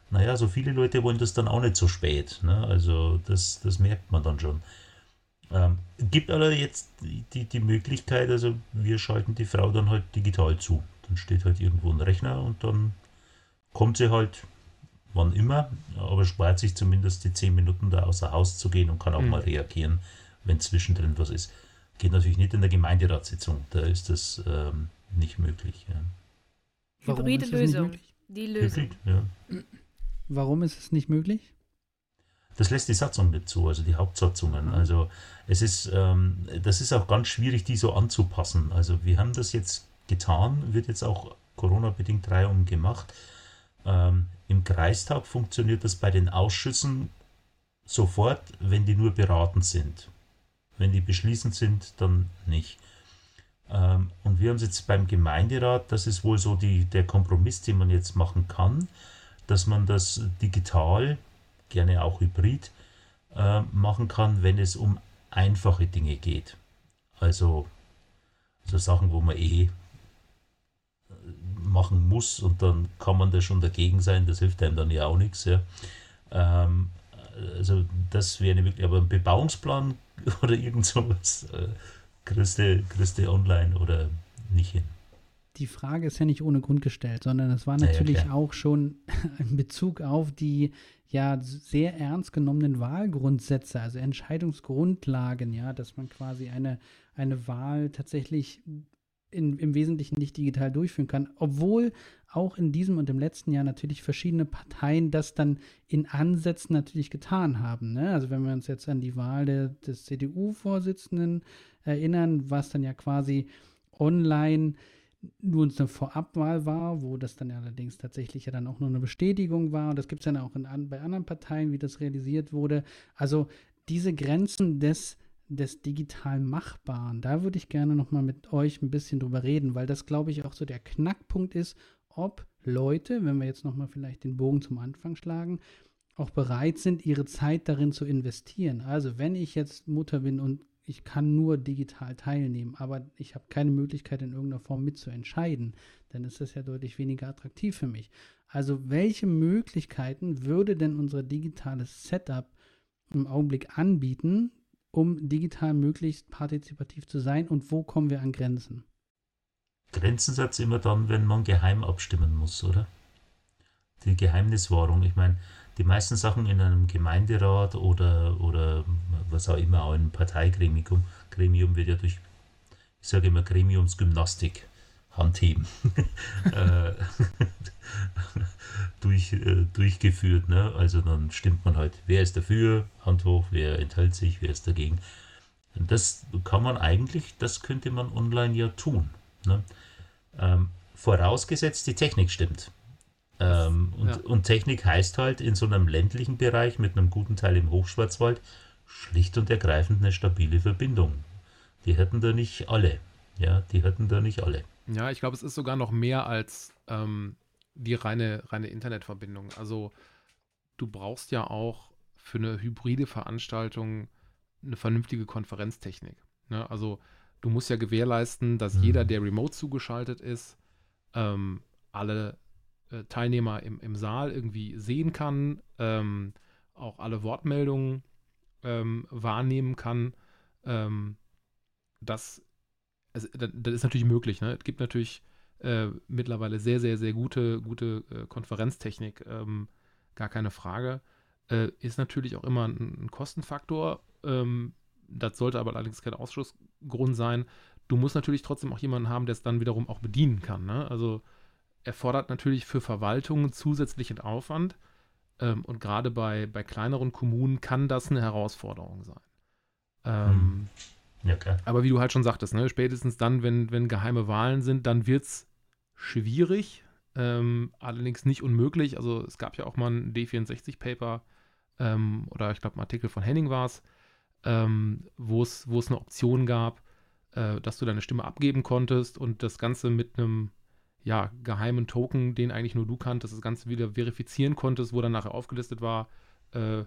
naja, so viele Leute wollen das dann auch nicht so spät. Ne? Also das, das merkt man dann schon. Ähm, gibt aber jetzt die, die Möglichkeit, also wir schalten die Frau dann halt digital zu. Dann steht halt irgendwo ein Rechner und dann kommt sie halt wann immer, aber spart sich zumindest die 10 Minuten da außer Haus zu gehen und kann auch mhm. mal reagieren, wenn zwischendrin was ist. Geht natürlich nicht in der Gemeinderatssitzung, da ist das ähm, nicht möglich. Ja. Hybride Lösung. Die Lösung. Hybrid, ja. Warum ist es nicht möglich? Das lässt die Satzung nicht zu, also die Hauptsatzungen. Mhm. Also es ist, ähm, das ist auch ganz schwierig, die so anzupassen. Also wir haben das jetzt getan, wird jetzt auch Corona-bedingt reihum gemacht. Ähm, Im Kreistag funktioniert das bei den Ausschüssen sofort, wenn die nur beratend sind. Wenn die beschließend sind, dann nicht. Ähm, und wir haben es jetzt beim Gemeinderat, das ist wohl so die, der Kompromiss, den man jetzt machen kann, dass man das digital, gerne auch hybrid, äh, machen kann, wenn es um einfache Dinge geht. Also so Sachen, wo man eh äh, machen muss und dann kann man da schon dagegen sein, das hilft einem dann ja auch nichts. Ja. Ähm, also das wäre wirklich, aber ein Bebauungsplan oder irgend sowas äh, kriegst du online oder nicht hin. Die Frage ist ja nicht ohne Grund gestellt, sondern es war natürlich ja, auch schon in Bezug auf die ja sehr ernst genommenen Wahlgrundsätze, also Entscheidungsgrundlagen, ja, dass man quasi eine, eine Wahl tatsächlich in, im Wesentlichen nicht digital durchführen kann, obwohl auch in diesem und im letzten Jahr natürlich verschiedene Parteien das dann in Ansätzen natürlich getan haben. Ne? Also wenn wir uns jetzt an die Wahl der, des CDU-Vorsitzenden erinnern, was dann ja quasi online nur eine Vorabwahl war, wo das dann allerdings tatsächlich ja dann auch nur eine Bestätigung war. Und das gibt es dann auch in, bei anderen Parteien, wie das realisiert wurde. Also diese Grenzen des, des digital Machbaren, da würde ich gerne nochmal mit euch ein bisschen drüber reden, weil das, glaube ich, auch so der Knackpunkt ist, ob Leute, wenn wir jetzt nochmal vielleicht den Bogen zum Anfang schlagen, auch bereit sind, ihre Zeit darin zu investieren. Also wenn ich jetzt Mutter bin und ich kann nur digital teilnehmen, aber ich habe keine Möglichkeit in irgendeiner Form mitzuentscheiden, dann ist das ja deutlich weniger attraktiv für mich. Also welche Möglichkeiten würde denn unser digitales Setup im Augenblick anbieten, um digital möglichst partizipativ zu sein und wo kommen wir an Grenzen? Grenzensatz immer dann, wenn man geheim abstimmen muss, oder? Die Geheimniswahrung. Ich meine, die meisten Sachen in einem Gemeinderat oder, oder was auch immer, auch in einem Parteigremium Gremium wird ja durch, ich sage immer Gremiumsgymnastik, Handheben, äh, durch, äh, durchgeführt. Ne? Also dann stimmt man halt, wer ist dafür, Hand hoch, wer enthält sich, wer ist dagegen. Und das kann man eigentlich, das könnte man online ja tun. Ne? Ähm, vorausgesetzt, die Technik stimmt. Ähm, und, ja. und, Technik heißt halt in so einem ländlichen Bereich mit einem guten Teil im Hochschwarzwald schlicht und ergreifend eine stabile Verbindung. Die hätten da nicht alle. Ja, die hätten da nicht alle. Ja, ich glaube, es ist sogar noch mehr als ähm, die reine, reine Internetverbindung. Also du brauchst ja auch für eine hybride Veranstaltung eine vernünftige Konferenztechnik. Ne? Also du musst ja gewährleisten, dass mhm. jeder, der remote zugeschaltet ist, ähm, alle äh, Teilnehmer im, im Saal irgendwie sehen kann, ähm, auch alle Wortmeldungen ähm, wahrnehmen kann. Ähm, das, also, das, das, ist natürlich möglich. Ne? Es gibt natürlich äh, mittlerweile sehr, sehr, sehr gute, gute äh, Konferenztechnik, ähm, gar keine Frage. Äh, ist natürlich auch immer ein, ein Kostenfaktor. Ähm, das sollte aber allerdings kein Ausschlussgrund sein. Du musst natürlich trotzdem auch jemanden haben, der es dann wiederum auch bedienen kann. Ne? Also erfordert natürlich für Verwaltungen zusätzlichen Aufwand. Ähm, und gerade bei, bei kleineren Kommunen kann das eine Herausforderung sein. Ähm, hm. okay. Aber wie du halt schon sagtest, ne, spätestens dann, wenn, wenn geheime Wahlen sind, dann wird es schwierig, ähm, allerdings nicht unmöglich. Also es gab ja auch mal ein D64-Paper ähm, oder ich glaube ein Artikel von Henning war es, ähm, wo es eine Option gab, äh, dass du deine Stimme abgeben konntest und das Ganze mit einem ja, geheimen Token, den eigentlich nur du kanntest, das Ganze wieder verifizieren konntest, wo dann nachher aufgelistet war, äh,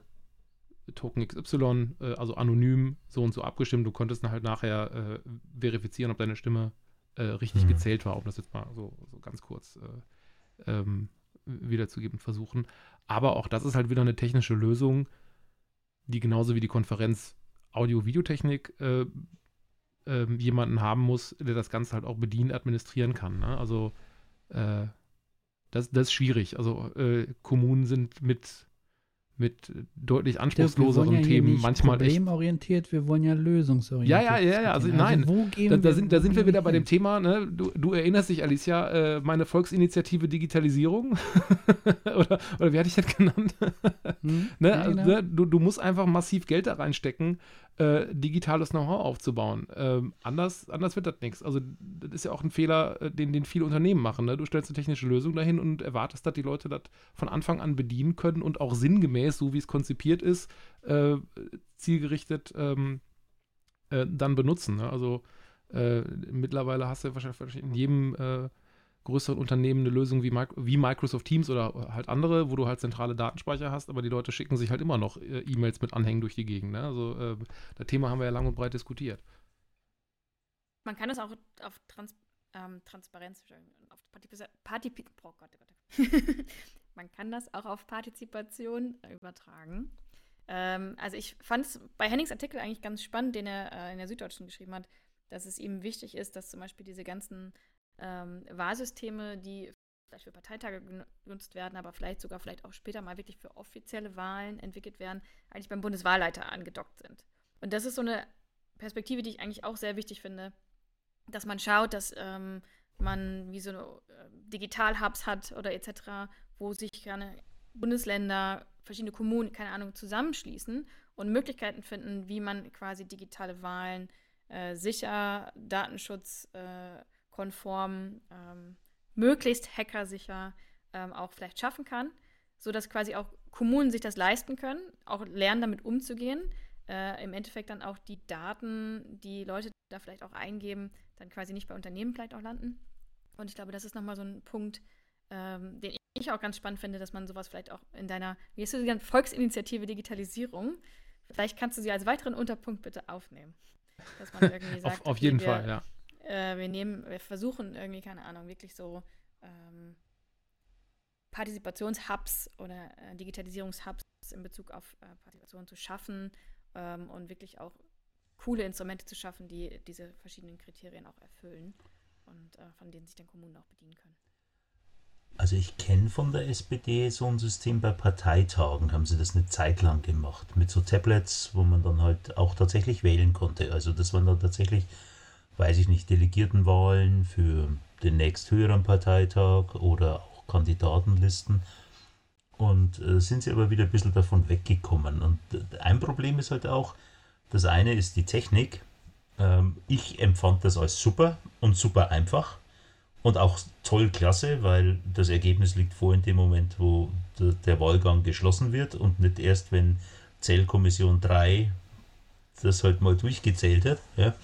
Token XY, äh, also anonym, so und so abgestimmt. Du konntest dann halt nachher äh, verifizieren, ob deine Stimme äh, richtig mhm. gezählt war, um das jetzt mal so, so ganz kurz äh, ähm, wiederzugeben versuchen. Aber auch das ist halt wieder eine technische Lösung, die genauso wie die Konferenz Audio-Videotechnik äh, ähm, jemanden haben muss, der das Ganze halt auch bedienen, administrieren kann. Ne? Also äh, das, das ist schwierig. Also äh, Kommunen sind mit mit deutlich anspruchsloseren ja, Themen manchmal problemorientiert, wir wollen ja lösungsorientiert. Ja, ja, ja, ja, also, also nein, da, da, sind, da sind wir wieder bei dem Thema, ne? du, du erinnerst dich, Alicia, äh, meine Volksinitiative Digitalisierung oder, oder wie hatte ich das genannt? Hm, ne? Ja, genau. ne? du, du musst einfach massiv Geld da reinstecken, äh, digitales Know-how aufzubauen. Ähm, anders, anders wird das nichts. Also das ist ja auch ein Fehler, äh, den, den viele Unternehmen machen. Ne? Du stellst eine technische Lösung dahin und erwartest, dass die Leute das von Anfang an bedienen können und auch sinngemäß, so wie es konzipiert ist, äh, zielgerichtet ähm, äh, dann benutzen. Ne? Also äh, mittlerweile hast du wahrscheinlich in jedem größeren Unternehmen eine Lösung wie, wie, Microsoft Teams oder halt andere, wo du halt zentrale Datenspeicher hast, aber die Leute schicken sich halt immer noch äh, E-Mails mit Anhängen durch die Gegend. Ne? Also äh, das Thema haben wir ja lang und breit diskutiert. Man kann das auch auf Trans ähm, Transparenz, auf Partizip oh Gott, oh Gott. Man kann das auch auf Partizipation übertragen. Ähm, also ich fand es bei Hennings Artikel eigentlich ganz spannend, den er äh, in der Süddeutschen geschrieben hat, dass es ihm wichtig ist, dass zum Beispiel diese ganzen ähm, Wahlsysteme, die vielleicht für Parteitage genutzt werden, aber vielleicht sogar vielleicht auch später mal wirklich für offizielle Wahlen entwickelt werden, eigentlich beim Bundeswahlleiter angedockt sind. Und das ist so eine Perspektive, die ich eigentlich auch sehr wichtig finde, dass man schaut, dass ähm, man wie so äh, Digital-Hubs hat oder etc., wo sich gerne Bundesländer, verschiedene Kommunen, keine Ahnung, zusammenschließen und Möglichkeiten finden, wie man quasi digitale Wahlen äh, sicher, datenschutzkonform, äh, ähm, möglichst hackersicher ähm, auch vielleicht schaffen kann, sodass quasi auch Kommunen sich das leisten können, auch lernen, damit umzugehen. Äh, Im Endeffekt dann auch die Daten, die Leute da vielleicht auch eingeben, dann quasi nicht bei Unternehmen vielleicht auch landen. Und ich glaube, das ist nochmal so ein Punkt, ähm, den ich auch ganz spannend finde, dass man sowas vielleicht auch in deiner, wie du die Volksinitiative Digitalisierung, vielleicht kannst du sie als weiteren Unterpunkt bitte aufnehmen. Dass man irgendwie sagt, auf, auf jeden Fall, ja. Äh, wir nehmen, wir versuchen irgendwie, keine Ahnung, wirklich so ähm, Partizipationshubs oder äh, Digitalisierungshubs in Bezug auf äh, Partizipation zu schaffen ähm, und wirklich auch coole Instrumente zu schaffen, die diese verschiedenen Kriterien auch erfüllen und äh, von denen sich dann Kommunen auch bedienen können. Also ich kenne von der SPD so ein System bei Parteitagen, haben sie das eine Zeit lang gemacht, mit so Tablets, wo man dann halt auch tatsächlich wählen konnte. Also das waren dann tatsächlich, weiß ich nicht, Delegiertenwahlen für den nächsthöheren Parteitag oder auch Kandidatenlisten. Und äh, sind sie aber wieder ein bisschen davon weggekommen. Und äh, ein Problem ist halt auch, das eine ist die Technik. Ähm, ich empfand das als super und super einfach und auch toll klasse, weil das Ergebnis liegt vor in dem Moment, wo der Wahlgang geschlossen wird und nicht erst, wenn Zählkommission 3 das halt mal durchgezählt hat. Ja.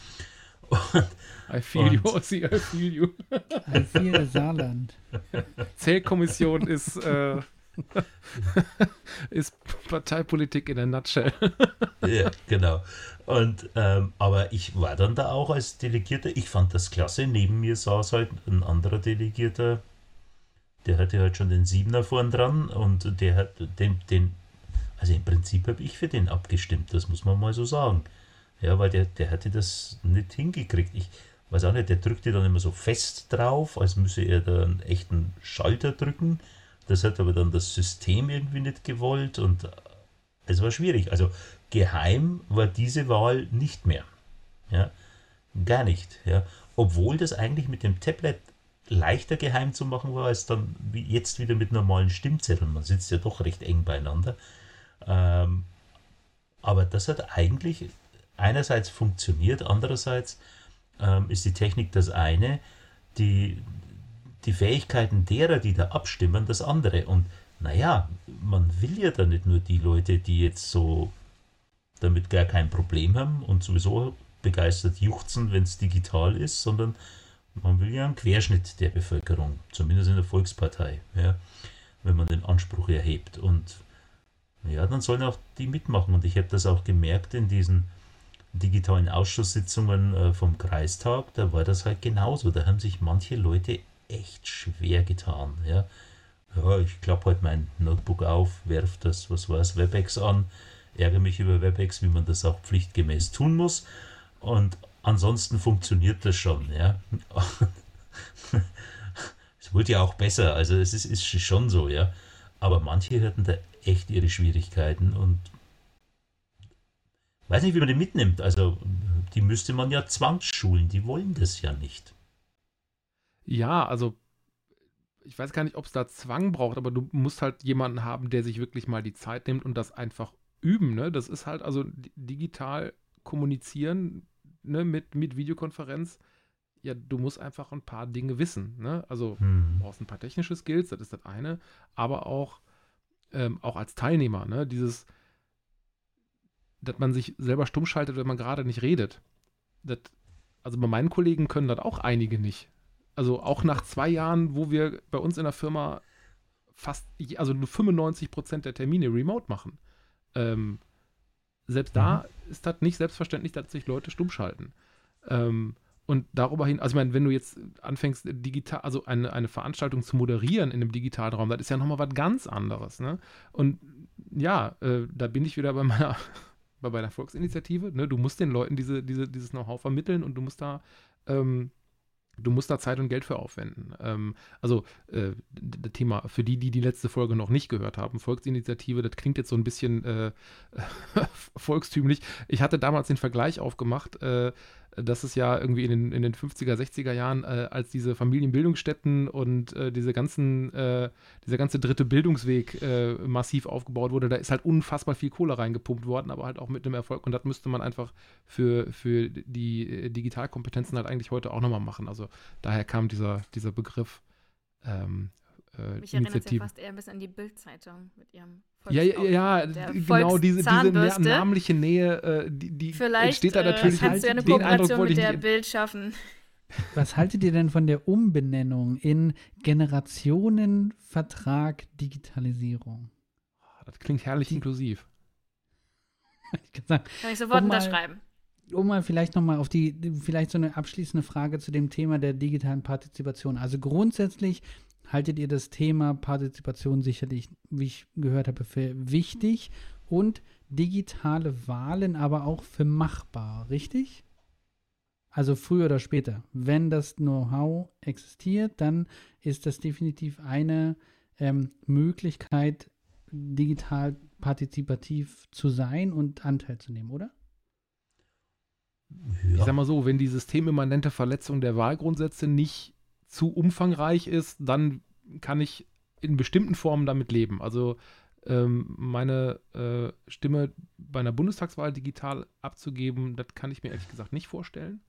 Und, I feel you, Ossi, I feel you. I feel Saarland. Zählkommission ist, äh, ist Parteipolitik in der Nutshell. ja, genau. Und, ähm, aber ich war dann da auch als Delegierter. Ich fand das klasse. Neben mir saß halt ein anderer Delegierter, der hatte halt schon den Siebener vorn dran und der hat den, den also im Prinzip habe ich für den abgestimmt, das muss man mal so sagen. Ja, weil der, der hatte das nicht hingekriegt. Ich weiß auch nicht, der drückte dann immer so fest drauf, als müsse er da einen echten Schalter drücken. Das hat aber dann das System irgendwie nicht gewollt und es war schwierig. Also geheim war diese Wahl nicht mehr. Ja, gar nicht. Ja, obwohl das eigentlich mit dem Tablet leichter geheim zu machen war, als dann wie jetzt wieder mit normalen Stimmzetteln. Man sitzt ja doch recht eng beieinander. Ähm, aber das hat eigentlich einerseits funktioniert, andererseits ähm, ist die Technik das eine, die, die Fähigkeiten derer, die da abstimmen, das andere. Und naja, man will ja da nicht nur die Leute, die jetzt so damit gar kein Problem haben und sowieso begeistert juchzen, wenn es digital ist, sondern man will ja einen Querschnitt der Bevölkerung, zumindest in der Volkspartei, ja, wenn man den Anspruch erhebt. Und ja, dann sollen auch die mitmachen. Und ich habe das auch gemerkt in diesen digitalen Ausschusssitzungen äh, vom Kreistag, da war das halt genauso. Da haben sich manche Leute echt schwer getan. Ja, ja ich klappe halt mein Notebook auf, werfe das, was war es, WebEx an ärgere mich über WebEx, wie man das auch pflichtgemäß tun muss. Und ansonsten funktioniert das schon. Ja. es wurde ja auch besser, also es ist, ist schon so, ja. Aber manche hatten da echt ihre Schwierigkeiten und weiß nicht, wie man die mitnimmt. Also die müsste man ja zwangsschulen, die wollen das ja nicht. Ja, also ich weiß gar nicht, ob es da Zwang braucht, aber du musst halt jemanden haben, der sich wirklich mal die Zeit nimmt und das einfach üben, ne? Das ist halt also digital kommunizieren, ne, mit, mit Videokonferenz. Ja, du musst einfach ein paar Dinge wissen, ne? Also hm. du brauchst ein paar technische Skills, das ist das eine, aber auch, ähm, auch als Teilnehmer, ne? Dieses, dass man sich selber stumm schaltet, wenn man gerade nicht redet. Das also bei meinen Kollegen können das auch einige nicht. Also auch nach zwei Jahren, wo wir bei uns in der Firma fast, also nur 95 Prozent der Termine remote machen. Ähm, selbst da mhm. ist das nicht selbstverständlich, dass sich Leute stumm schalten. Ähm, und darüber hin, also ich meine, wenn du jetzt anfängst, digital, also eine, eine Veranstaltung zu moderieren in einem digitalen Raum, das ist ja nochmal was ganz anderes. Ne? Und ja, äh, da bin ich wieder bei meiner, bei meiner Volksinitiative. Ne? Du musst den Leuten diese, diese, dieses Know-how vermitteln und du musst da ähm, du musst da Zeit und Geld für aufwenden. Ähm, also äh, das Thema, für die, die die letzte Folge noch nicht gehört haben, Volksinitiative, das klingt jetzt so ein bisschen äh, volkstümlich. Ich hatte damals den Vergleich aufgemacht, äh, dass es ja irgendwie in den, in den 50er, 60er Jahren, äh, als diese Familienbildungsstätten und äh, diese ganzen, äh, dieser ganze dritte Bildungsweg äh, massiv aufgebaut wurde, da ist halt unfassbar viel Kohle reingepumpt worden, aber halt auch mit einem Erfolg. Und das müsste man einfach für, für die äh, Digitalkompetenzen halt eigentlich heute auch nochmal machen. Also daher kam dieser, dieser Begriff ähm, äh, Mich erinnert ja fast eher ein bisschen an die Bildzeitung mit ihrem ja, ja, ja genau, diese, diese namliche Nähe, äh, die, die Vielleicht, entsteht da natürlich. Äh, kannst halt, du eine Kooperation mit der Bild schaffen. Was haltet ihr denn von der Umbenennung in Generationenvertrag Digitalisierung? Das klingt herrlich die, inklusiv. Kann ich sofort um unterschreiben. um mal vielleicht nochmal auf die, vielleicht so eine abschließende Frage zu dem Thema der digitalen Partizipation. Also grundsätzlich haltet ihr das Thema Partizipation sicherlich, wie ich gehört habe, für wichtig und digitale Wahlen aber auch für machbar, richtig? Also früher oder später. Wenn das Know-how existiert, dann ist das definitiv eine ähm, Möglichkeit, digital partizipativ zu sein und Anteil zu nehmen, oder? Ja. Ich sag mal so, wenn die systemimmanente Verletzung der Wahlgrundsätze nicht zu umfangreich ist, dann kann ich in bestimmten Formen damit leben. Also ähm, meine äh, Stimme bei einer Bundestagswahl digital abzugeben, das kann ich mir ehrlich gesagt nicht vorstellen.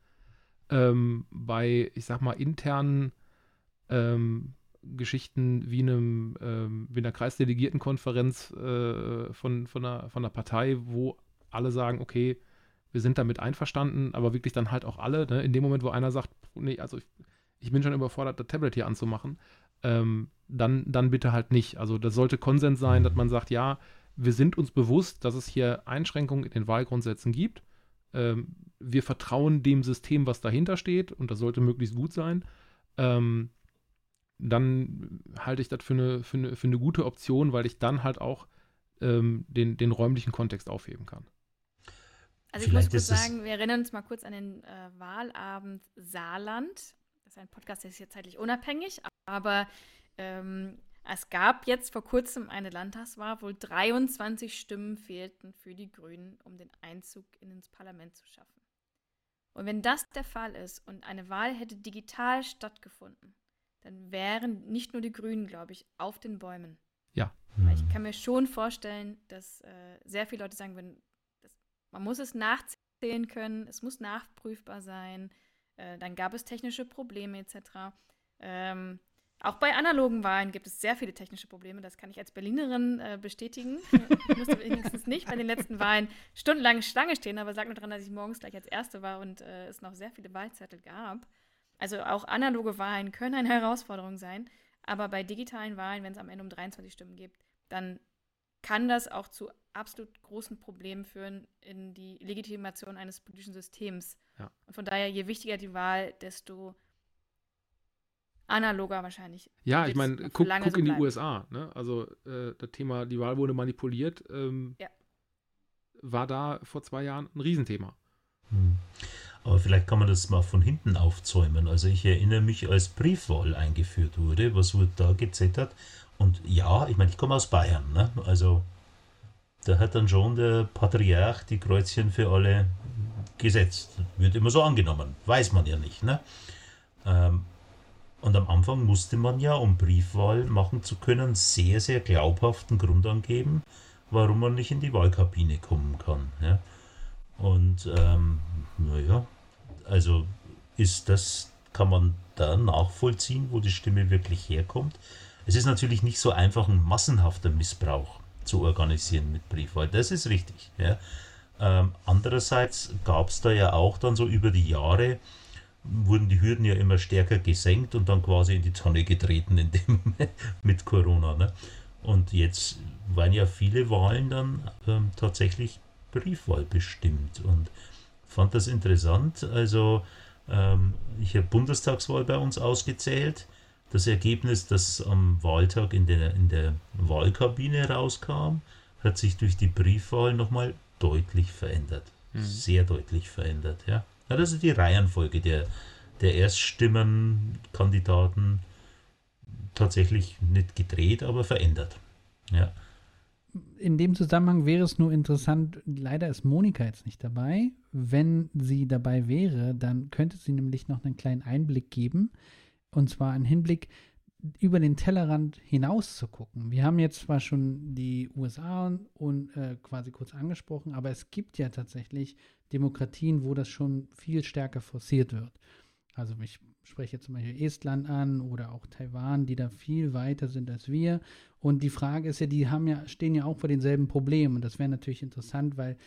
Ähm, bei, ich sag mal, internen ähm, Geschichten wie einem ähm, wie einer Kreisdelegiertenkonferenz äh, von, von, einer, von einer Partei, wo alle sagen, okay, wir sind damit einverstanden, aber wirklich dann halt auch alle, ne? in dem Moment, wo einer sagt, nee, also ich, ich bin schon überfordert, das Tablet hier anzumachen, ähm, dann, dann bitte halt nicht. Also das sollte Konsens sein, dass man sagt, ja, wir sind uns bewusst, dass es hier Einschränkungen in den Wahlgrundsätzen gibt. Ähm, wir vertrauen dem System, was dahinter steht, und das sollte möglichst gut sein. Ähm, dann halte ich das für eine, für, eine, für eine gute Option, weil ich dann halt auch ähm, den, den räumlichen Kontext aufheben kann. Also ich Vielleicht muss kurz sagen, wir erinnern uns mal kurz an den äh, Wahlabend Saarland ist ein Podcast, ist jetzt zeitlich unabhängig, aber ähm, es gab jetzt vor kurzem eine Landtagswahl, wo 23 Stimmen fehlten für die Grünen, um den Einzug ins Parlament zu schaffen. Und wenn das der Fall ist und eine Wahl hätte digital stattgefunden, dann wären nicht nur die Grünen, glaube ich, auf den Bäumen. Ja. Weil ich kann mir schon vorstellen, dass äh, sehr viele Leute sagen würden, man muss es nachzählen können, es muss nachprüfbar sein. Äh, dann gab es technische Probleme etc. Ähm, auch bei analogen Wahlen gibt es sehr viele technische Probleme. Das kann ich als Berlinerin äh, bestätigen. ich musste wenigstens nicht bei den letzten Wahlen stundenlang Schlange stehen, aber sag nur daran, dass ich morgens gleich als Erste war und äh, es noch sehr viele Wahlzettel gab. Also auch analoge Wahlen können eine Herausforderung sein. Aber bei digitalen Wahlen, wenn es am Ende um 23 Stimmen gibt, dann kann das auch zu absolut großen Problemen führen in die Legitimation eines politischen Systems. Ja. Und von daher, je wichtiger die Wahl, desto analoger wahrscheinlich. Ja, ich meine, guck, guck so in die USA. Ne? Also äh, das Thema, die Wahl wurde manipuliert, ähm, ja. war da vor zwei Jahren ein Riesenthema. Hm. Aber vielleicht kann man das mal von hinten aufzäumen. Also ich erinnere mich, als Briefwahl eingeführt wurde, was wurde da gezettert? Und ja, ich meine, ich komme aus Bayern. Ne? Also da hat dann schon der Patriarch die Kreuzchen für alle gesetzt. Wird immer so angenommen, weiß man ja nicht. Ne? Ähm, und am Anfang musste man ja, um Briefwahl machen zu können, sehr, sehr glaubhaften Grund angeben, warum man nicht in die Wahlkabine kommen kann. Ja? Und ähm, naja, also ist das, kann man da nachvollziehen, wo die Stimme wirklich herkommt. Es ist natürlich nicht so einfach ein massenhafter Missbrauch zu organisieren mit Briefwahl. Das ist richtig. Ja. Ähm, andererseits gab es da ja auch dann so über die Jahre wurden die Hürden ja immer stärker gesenkt und dann quasi in die Tonne getreten in dem mit Corona. Ne? Und jetzt waren ja viele Wahlen dann ähm, tatsächlich Briefwahl bestimmt und fand das interessant. Also ähm, ich habe Bundestagswahl bei uns ausgezählt. Das Ergebnis, das am Wahltag in der, in der Wahlkabine rauskam, hat sich durch die Briefwahl nochmal deutlich verändert. Mhm. Sehr deutlich verändert, ja. Das ist die Reihenfolge der, der Erststimmenkandidaten tatsächlich nicht gedreht, aber verändert. Ja. In dem Zusammenhang wäre es nur interessant, leider ist Monika jetzt nicht dabei. Wenn sie dabei wäre, dann könnte sie nämlich noch einen kleinen Einblick geben. Und zwar einen Hinblick über den Tellerrand hinaus zu gucken. Wir haben jetzt zwar schon die USA und, und äh, quasi kurz angesprochen, aber es gibt ja tatsächlich Demokratien, wo das schon viel stärker forciert wird. Also ich spreche zum Beispiel Estland an oder auch Taiwan, die da viel weiter sind als wir. Und die Frage ist ja, die haben ja, stehen ja auch vor denselben Problemen. Und das wäre natürlich interessant, weil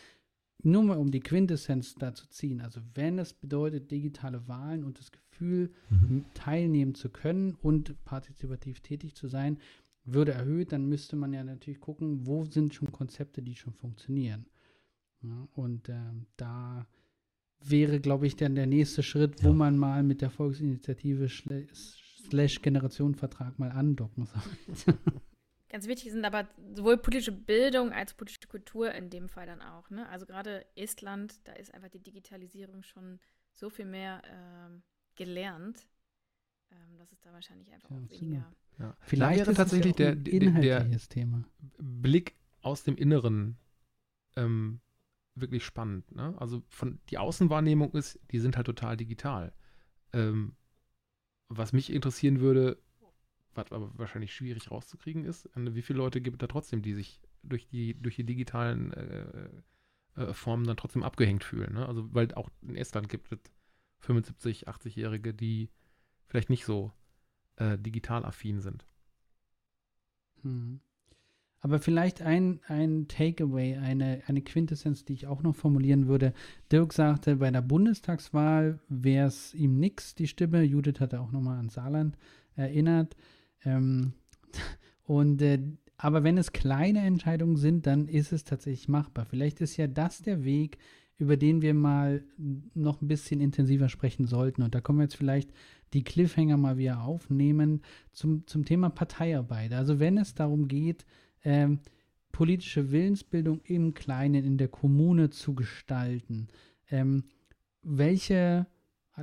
nur mal um die Quintessenz da zu ziehen, also wenn es bedeutet digitale Wahlen und das Gefühl, mhm. teilnehmen zu können und partizipativ tätig zu sein, würde erhöht, dann müsste man ja natürlich gucken, wo sind schon Konzepte, die schon funktionieren. Ja, und äh, da wäre, glaube ich, dann der nächste Schritt, wo man mal mit der Volksinitiative slash Generationenvertrag mal andocken sollte. Ganz wichtig sind aber sowohl politische Bildung als politische Kultur in dem Fall dann auch. Ne? Also gerade Estland, da ist einfach die Digitalisierung schon so viel mehr ähm, gelernt, ähm, dass es da wahrscheinlich einfach ja, auch weniger. Ja. Vielleicht wäre tatsächlich der, der, der Thema. Blick aus dem Inneren ähm, wirklich spannend. Ne? Also von die Außenwahrnehmung ist, die sind halt total digital. Ähm, was mich interessieren würde, was aber wahrscheinlich schwierig rauszukriegen ist, wie viele Leute gibt es da trotzdem, die sich durch die, durch die digitalen äh, äh, Formen dann trotzdem abgehängt fühlen. Ne? Also weil auch in Estland gibt es 75, 80-Jährige, die vielleicht nicht so äh, digital affin sind. Hm. Aber vielleicht ein, ein Takeaway, eine, eine Quintessenz, die ich auch noch formulieren würde. Dirk sagte, bei der Bundestagswahl wäre es ihm nix, die Stimme. Judith hatte auch nochmal an Saarland erinnert. Ähm, und äh, aber wenn es kleine Entscheidungen sind, dann ist es tatsächlich machbar. Vielleicht ist ja das der Weg, über den wir mal noch ein bisschen intensiver sprechen sollten. Und da kommen wir jetzt vielleicht die Cliffhanger mal wieder aufnehmen zum, zum Thema Parteiarbeit. Also wenn es darum geht, ähm, politische Willensbildung im Kleinen, in der Kommune zu gestalten. Ähm, welche,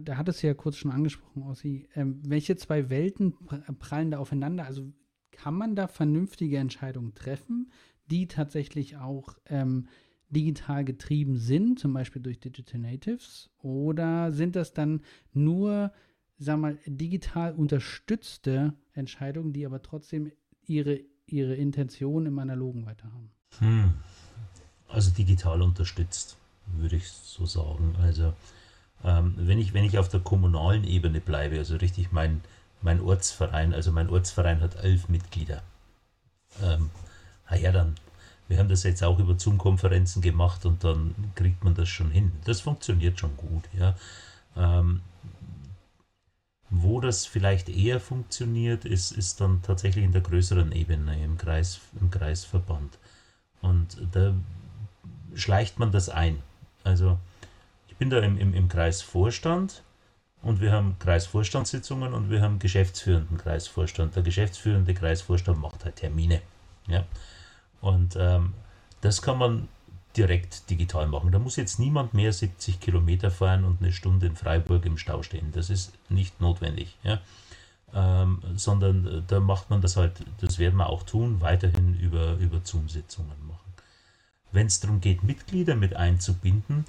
da hat es ja kurz schon angesprochen, Ossi, ähm, welche zwei Welten prallen da aufeinander? Also kann man da vernünftige Entscheidungen treffen, die tatsächlich auch ähm, digital getrieben sind, zum Beispiel durch Digital Natives? Oder sind das dann nur, sag mal, digital unterstützte Entscheidungen, die aber trotzdem ihre ihre Intention im Analogen weiterhaben. Hm. Also digital unterstützt, würde ich so sagen. Also ähm, wenn, ich, wenn ich auf der kommunalen Ebene bleibe, also richtig mein, mein Ortsverein, also mein Ortsverein hat elf Mitglieder. Ähm, ja, dann, wir haben das jetzt auch über Zoom-Konferenzen gemacht und dann kriegt man das schon hin. Das funktioniert schon gut, ja. Ähm, wo das vielleicht eher funktioniert, ist, ist dann tatsächlich in der größeren Ebene, im, Kreis, im Kreisverband. Und da schleicht man das ein. Also bin da im, im, im Kreisvorstand und wir haben Kreisvorstandssitzungen und wir haben geschäftsführenden Kreisvorstand. Der geschäftsführende Kreisvorstand macht halt Termine. Ja? Und ähm, das kann man direkt digital machen. Da muss jetzt niemand mehr 70 Kilometer fahren und eine Stunde in Freiburg im Stau stehen. Das ist nicht notwendig. Ja? Ähm, sondern äh, da macht man das halt, das werden wir auch tun, weiterhin über, über Zoom-Sitzungen machen. Wenn es darum geht, Mitglieder mit einzubinden,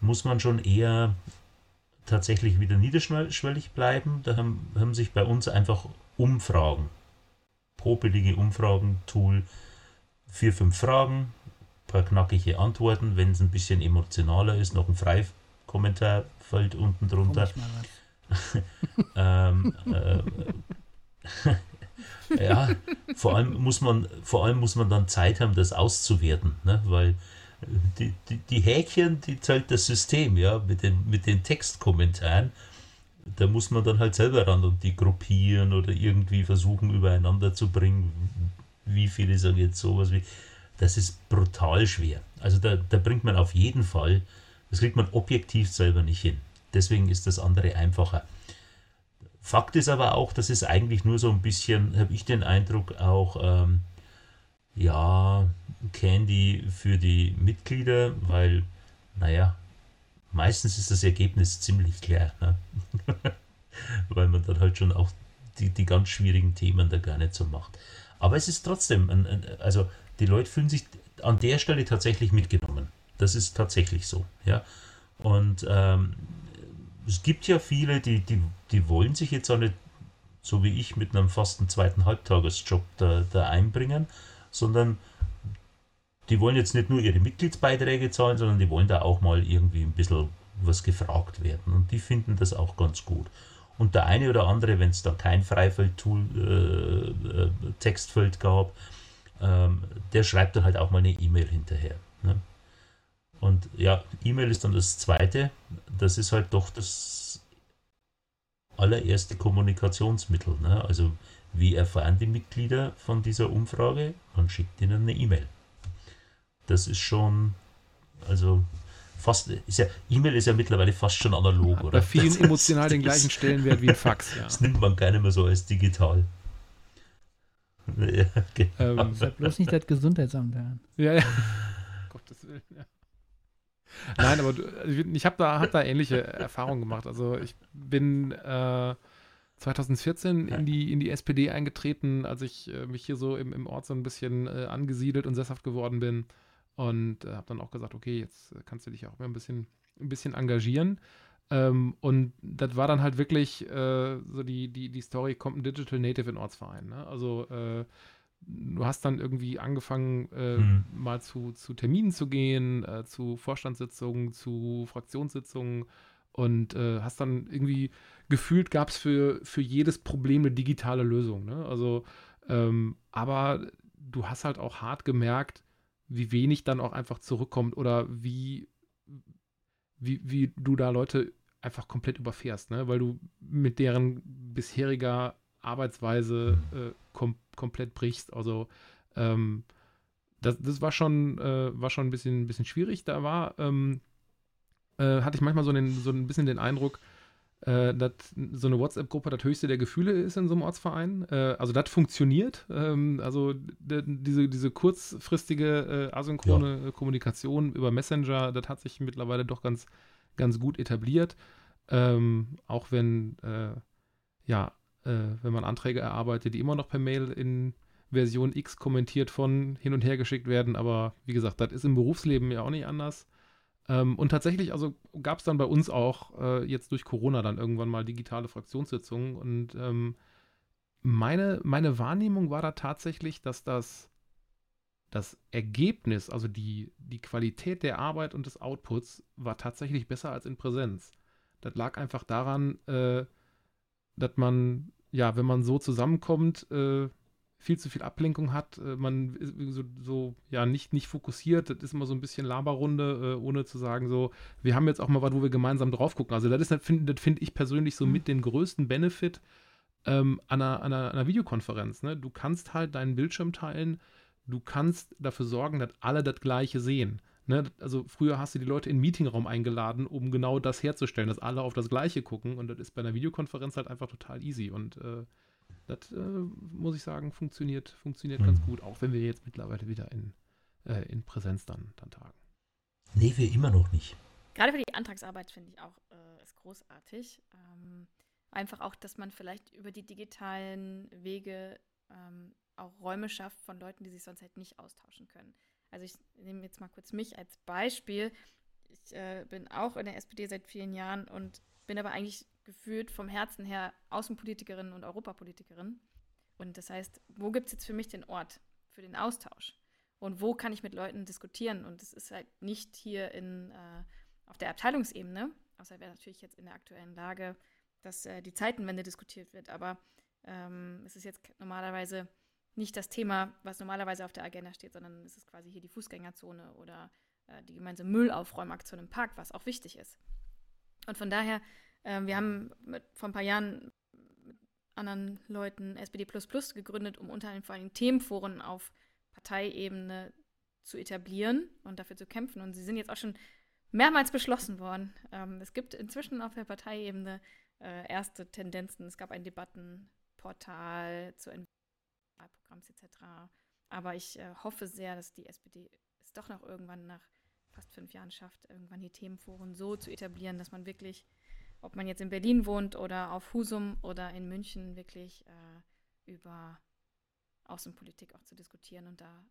muss man schon eher tatsächlich wieder niederschwellig bleiben. Da haben, haben sich bei uns einfach Umfragen, popelige Umfragen-Tool, vier, fünf Fragen, paar knackige Antworten. Wenn es ein bisschen emotionaler ist, noch ein Freikommentarfeld unten drunter. ähm, äh, ja, vor allem muss man, vor allem muss man dann Zeit haben, das auszuwerten, ne? weil die, die, die Häkchen, die zählt das System, ja, mit den, mit den Textkommentaren. da muss man dann halt selber ran und die gruppieren oder irgendwie versuchen übereinander zu bringen. Wie viele sagen jetzt sowas wie, das ist brutal schwer. Also da, da bringt man auf jeden Fall, das kriegt man objektiv selber nicht hin. Deswegen ist das andere einfacher. Fakt ist aber auch, dass es eigentlich nur so ein bisschen, habe ich den Eindruck, auch ähm, ja, Candy für die Mitglieder, weil, naja, meistens ist das Ergebnis ziemlich klar. Ne? weil man dann halt schon auch die, die ganz schwierigen Themen da gar nicht so macht. Aber es ist trotzdem, ein, ein, also die Leute fühlen sich an der Stelle tatsächlich mitgenommen. Das ist tatsächlich so. Ja? Und ähm, es gibt ja viele, die, die, die wollen sich jetzt auch nicht, so wie ich, mit einem fasten zweiten Halbtagesjob da, da einbringen, sondern die wollen jetzt nicht nur ihre Mitgliedsbeiträge zahlen, sondern die wollen da auch mal irgendwie ein bisschen was gefragt werden. Und die finden das auch ganz gut. Und der eine oder andere, wenn es da kein Freifeld-Tool, äh, äh, Textfeld gab, ähm, der schreibt dann halt auch mal eine E-Mail hinterher. Ne? Und ja, E-Mail ist dann das zweite. Das ist halt doch das allererste Kommunikationsmittel. Ne? Also wie erfahren die Mitglieder von dieser Umfrage? Man schickt ihnen eine E-Mail. Das ist schon, also fast, ist ja, E-Mail ist ja mittlerweile fast schon analog, ja, oder? Bei vielen das, emotional den gleichen Stellenwert wie ein Fax, ja. Das nimmt man gar nicht mehr so als digital. Ja, genau. ähm, bloß nicht das Gesundheitsamt werden. Ja, ja. Gottes Willen, ja. Nein, aber du, also ich habe da, hab da ähnliche Erfahrungen gemacht. Also ich bin äh, 2014 in die, in die SPD eingetreten, als ich äh, mich hier so im, im Ort so ein bisschen äh, angesiedelt und sesshaft geworden bin. Und äh, habe dann auch gesagt, okay, jetzt kannst du dich auch mehr ein bisschen, ein bisschen engagieren. Ähm, und das war dann halt wirklich äh, so die, die, die Story, kommt ein Digital Native in Ortsverein. Ne? Also äh, du hast dann irgendwie angefangen, äh, hm. mal zu, zu Terminen zu gehen, äh, zu Vorstandssitzungen, zu Fraktionssitzungen und äh, hast dann irgendwie gefühlt gab es für, für jedes Problem eine digitale Lösung. Ne? Also, ähm, aber du hast halt auch hart gemerkt, wie wenig dann auch einfach zurückkommt oder wie, wie, wie du da Leute einfach komplett überfährst, ne? weil du mit deren bisheriger Arbeitsweise äh, kom komplett brichst. Also ähm, das, das war schon, äh, war schon ein bisschen, ein bisschen schwierig. Da war, ähm, äh, hatte ich manchmal so, den, so ein bisschen den Eindruck, äh, dass so eine WhatsApp-Gruppe das höchste der Gefühle ist in so einem Ortsverein. Äh, also das funktioniert. Ähm, also diese, diese kurzfristige äh, asynchrone ja. Kommunikation über Messenger, das hat sich mittlerweile doch ganz, ganz gut etabliert. Ähm, auch wenn, äh, ja, äh, wenn man Anträge erarbeitet, die immer noch per Mail in Version X kommentiert von hin und her geschickt werden. Aber wie gesagt, das ist im Berufsleben ja auch nicht anders. Ähm, und tatsächlich, also gab es dann bei uns auch äh, jetzt durch Corona dann irgendwann mal digitale Fraktionssitzungen. Und ähm, meine, meine Wahrnehmung war da tatsächlich, dass das, das Ergebnis, also die, die Qualität der Arbeit und des Outputs, war tatsächlich besser als in Präsenz. Das lag einfach daran, äh, dass man, ja, wenn man so zusammenkommt, äh, viel zu viel Ablenkung hat, äh, man ist so, so, ja nicht, nicht fokussiert, das ist immer so ein bisschen Laberrunde, äh, ohne zu sagen, so, wir haben jetzt auch mal was, wo wir gemeinsam drauf gucken. Also das ist, finde find ich persönlich so mhm. mit den größten Benefit ähm, an, einer, an, einer, einer, Videokonferenz. Ne? Du kannst halt deinen Bildschirm teilen, du kannst dafür sorgen, dass alle das Gleiche sehen. Ne? Also früher hast du die Leute in den Meetingraum eingeladen, um genau das herzustellen, dass alle auf das Gleiche gucken und das ist bei einer Videokonferenz halt einfach total easy und äh, das äh, muss ich sagen, funktioniert, funktioniert mhm. ganz gut, auch wenn wir jetzt mittlerweile wieder in, äh, in Präsenz dann, dann tagen. Nee, wir immer noch nicht. Gerade für die Antragsarbeit finde ich auch äh, ist großartig. Ähm, einfach auch, dass man vielleicht über die digitalen Wege ähm, auch Räume schafft von Leuten, die sich sonst halt nicht austauschen können. Also ich nehme jetzt mal kurz mich als Beispiel. Ich äh, bin auch in der SPD seit vielen Jahren und bin aber eigentlich gefühlt vom Herzen her Außenpolitikerin und Europapolitikerin. Und das heißt, wo gibt es jetzt für mich den Ort für den Austausch? Und wo kann ich mit Leuten diskutieren? Und das ist halt nicht hier in, äh, auf der Abteilungsebene, außer wäre natürlich jetzt in der aktuellen Lage, dass äh, die Zeitenwende diskutiert wird. Aber ähm, es ist jetzt normalerweise nicht das Thema, was normalerweise auf der Agenda steht, sondern es ist quasi hier die Fußgängerzone oder äh, die gemeinsame Müllaufräumaktion im Park, was auch wichtig ist. Und von daher Ähm, wir haben mit, vor ein paar Jahren mit anderen Leuten SPD gegründet, um unter anderem vor allem Themenforen auf Parteiebene zu etablieren und dafür zu kämpfen. Und sie sind jetzt auch schon mehrmals beschlossen worden. Ähm, es gibt inzwischen auf der Parteiebene äh, erste Tendenzen. Es gab ein Debattenportal zu Wahlprogramms etc. Aber ich äh, hoffe sehr, dass die SPD es doch noch irgendwann nach fast fünf Jahren schafft, irgendwann die Themenforen so zu etablieren, dass man wirklich, ob man jetzt in Berlin wohnt oder auf Husum oder in München, wirklich äh, über Außenpolitik auch zu diskutieren und da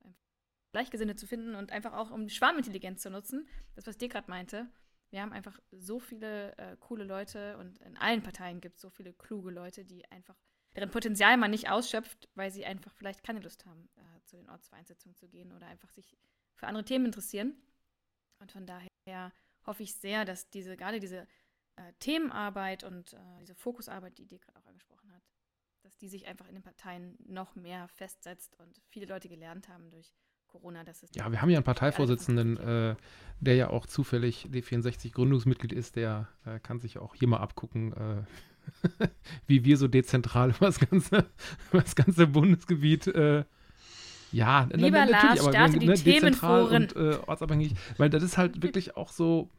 Gleichgesinnte zu finden und einfach auch um Schwarmintelligenz zu nutzen. Das, was dir gerade meinte. Wir haben einfach so viele äh, coole Leute und in allen Parteien gibt es so viele kluge Leute, die einfach, deren Potenzial man nicht ausschöpft, weil sie einfach vielleicht keine Lust haben, äh, zu den Ortsvereinssitzungen zu gehen oder einfach sich für andere Themen interessieren. Und von daher hoffe ich sehr, dass diese, gerade diese äh, Themenarbeit und äh, diese Fokusarbeit, die dir gerade auch angesprochen hat, dass die sich einfach in den Parteien noch mehr festsetzt und viele Leute gelernt haben durch Corona. Dass es ja, wir haben ja einen Parteivorsitzenden, äh, der ja auch zufällig D64 Gründungsmitglied ist, der äh, kann sich auch hier mal abgucken, äh, wie wir so dezentral über das ganze, über das ganze Bundesgebiet äh, ja, Lieber na, Lars, aber starte die ne, Themenforen. Und, äh, ortsabhängig, weil das ist halt wirklich auch so,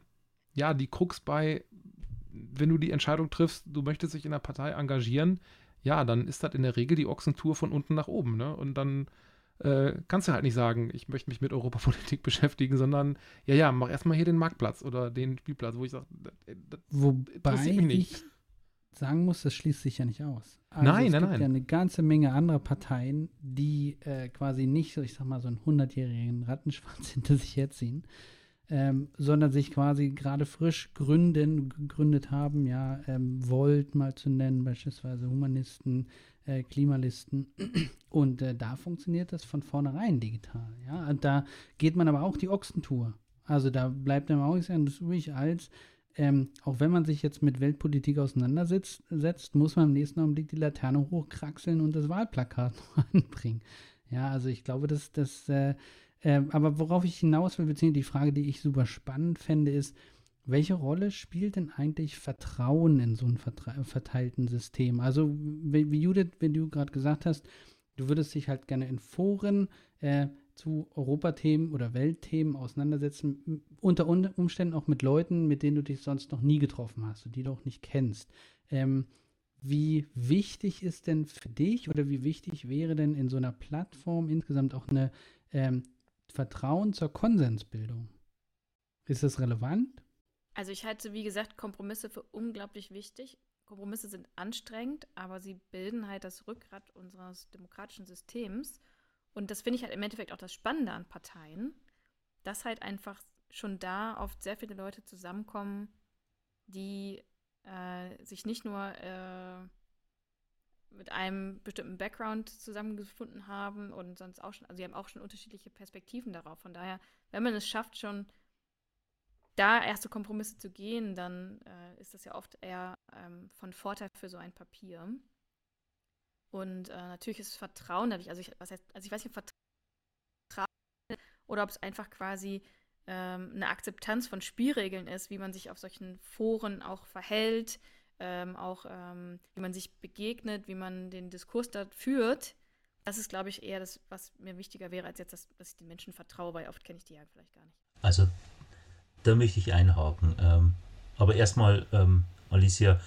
ja, die Krux bei, wenn du die Entscheidung triffst, du möchtest dich in der Partei engagieren, ja, dann ist das in der Regel die Ochsentour von unten nach oben, ne? Und dann äh, kannst du halt nicht sagen, ich möchte mich mit Europapolitik beschäftigen, sondern ja, ja, mach erstmal hier den Marktplatz oder den Spielplatz, wo ich sage, wobei ich sagen muss, das schließt sich ja nicht aus. Also nein, es nein, gibt nein. ja eine ganze Menge anderer Parteien, die äh, quasi nicht so, ich sag mal, so einen 100-jährigen Rattenschwanz hinter sich herziehen, ähm, sondern sich quasi gerade frisch gründen, gegründet haben, ja, ähm, Volt mal zu nennen, beispielsweise Humanisten, äh, Klimalisten. Und äh, da funktioniert das von vornherein digital, ja. Und da geht man aber auch die Ochsentour. Also da bleibt einem auch nichts übrig, als ähm, auch wenn man sich jetzt mit Weltpolitik auseinandersetzt, setzt, muss man im nächsten Augenblick die Laterne hochkraxeln und das Wahlplakat noch anbringen. Ja, also ich glaube, dass das, äh, äh, aber worauf ich hinaus will, beziehungsweise die Frage, die ich super spannend fände, ist, welche Rolle spielt denn eigentlich Vertrauen in so einem verteilten System? Also, wie, wie Judith, wenn du gerade gesagt hast, du würdest dich halt gerne in Foren äh, zu Europathemen oder Weltthemen auseinandersetzen, unter Umständen auch mit Leuten, mit denen du dich sonst noch nie getroffen hast und die du auch nicht kennst. Ähm, wie wichtig ist denn für dich oder wie wichtig wäre denn in so einer Plattform insgesamt auch eine ähm, Vertrauen zur Konsensbildung? Ist das relevant? Also ich halte, wie gesagt, Kompromisse für unglaublich wichtig. Kompromisse sind anstrengend, aber sie bilden halt das Rückgrat unseres demokratischen Systems. Und das finde ich halt im Endeffekt auch das Spannende an Parteien, dass halt einfach schon da oft sehr viele Leute zusammenkommen, die äh, sich nicht nur äh, mit einem bestimmten Background zusammengefunden haben und sonst auch schon, also sie haben auch schon unterschiedliche Perspektiven darauf. Von daher, wenn man es schafft, schon da erste Kompromisse zu gehen, dann äh, ist das ja oft eher ähm, von Vorteil für so ein Papier. Und äh, natürlich ist Vertrauen dadurch, also ich, was heißt, also ich weiß nicht, Vertrauen oder ob es einfach quasi ähm, eine Akzeptanz von Spielregeln ist, wie man sich auf solchen Foren auch verhält, ähm, auch ähm, wie man sich begegnet, wie man den Diskurs da führt. Das ist, glaube ich, eher das, was mir wichtiger wäre, als jetzt, dass, dass ich den Menschen vertraue, weil oft kenne ich die ja vielleicht gar nicht. Also, da möchte ich einhaken. Ähm, aber erstmal, ähm, Alicia,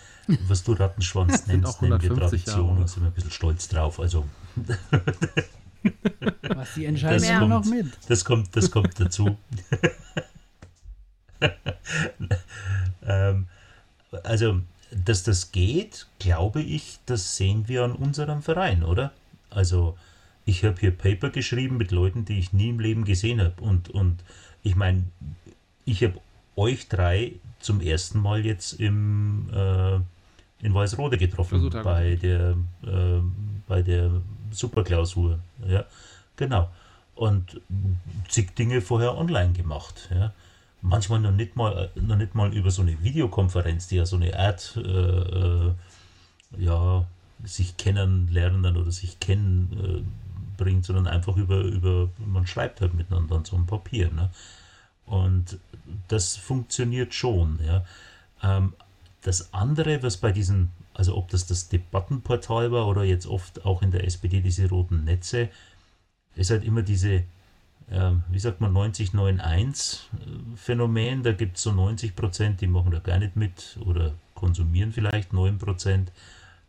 was du Rattenschwanz nennst, nennen wir Tradition und sind wir ein bisschen stolz drauf. Also. was die entscheiden das kommt, noch mit. Das kommt, das kommt dazu. ähm, also, dass das geht, glaube ich, das sehen wir an unserem Verein, oder? Also, ich habe hier Paper geschrieben mit Leuten, die ich nie im Leben gesehen habe. Und, und ich meine, ich habe euch drei zum ersten Mal jetzt im, äh, in Weißrode getroffen bei der, äh, bei der Superklausur. Ja, genau. Und zig Dinge vorher online gemacht. Ja. Manchmal noch nicht mal, noch nicht mal über so eine Videokonferenz, die ja so eine Art äh, äh ja, sich kennenlernen oder sich kennen äh, bringt, sondern einfach über, über, man schreibt halt miteinander an so einem Papier. Ne? Und das funktioniert schon. Ja. Ähm, das andere, was bei diesen, also ob das das Debattenportal war oder jetzt oft auch in der SPD diese roten Netze, ist halt immer diese, äh, wie sagt man, 90-9-1-Phänomen. Da gibt es so 90 Prozent, die machen da gar nicht mit oder konsumieren vielleicht 9 Prozent.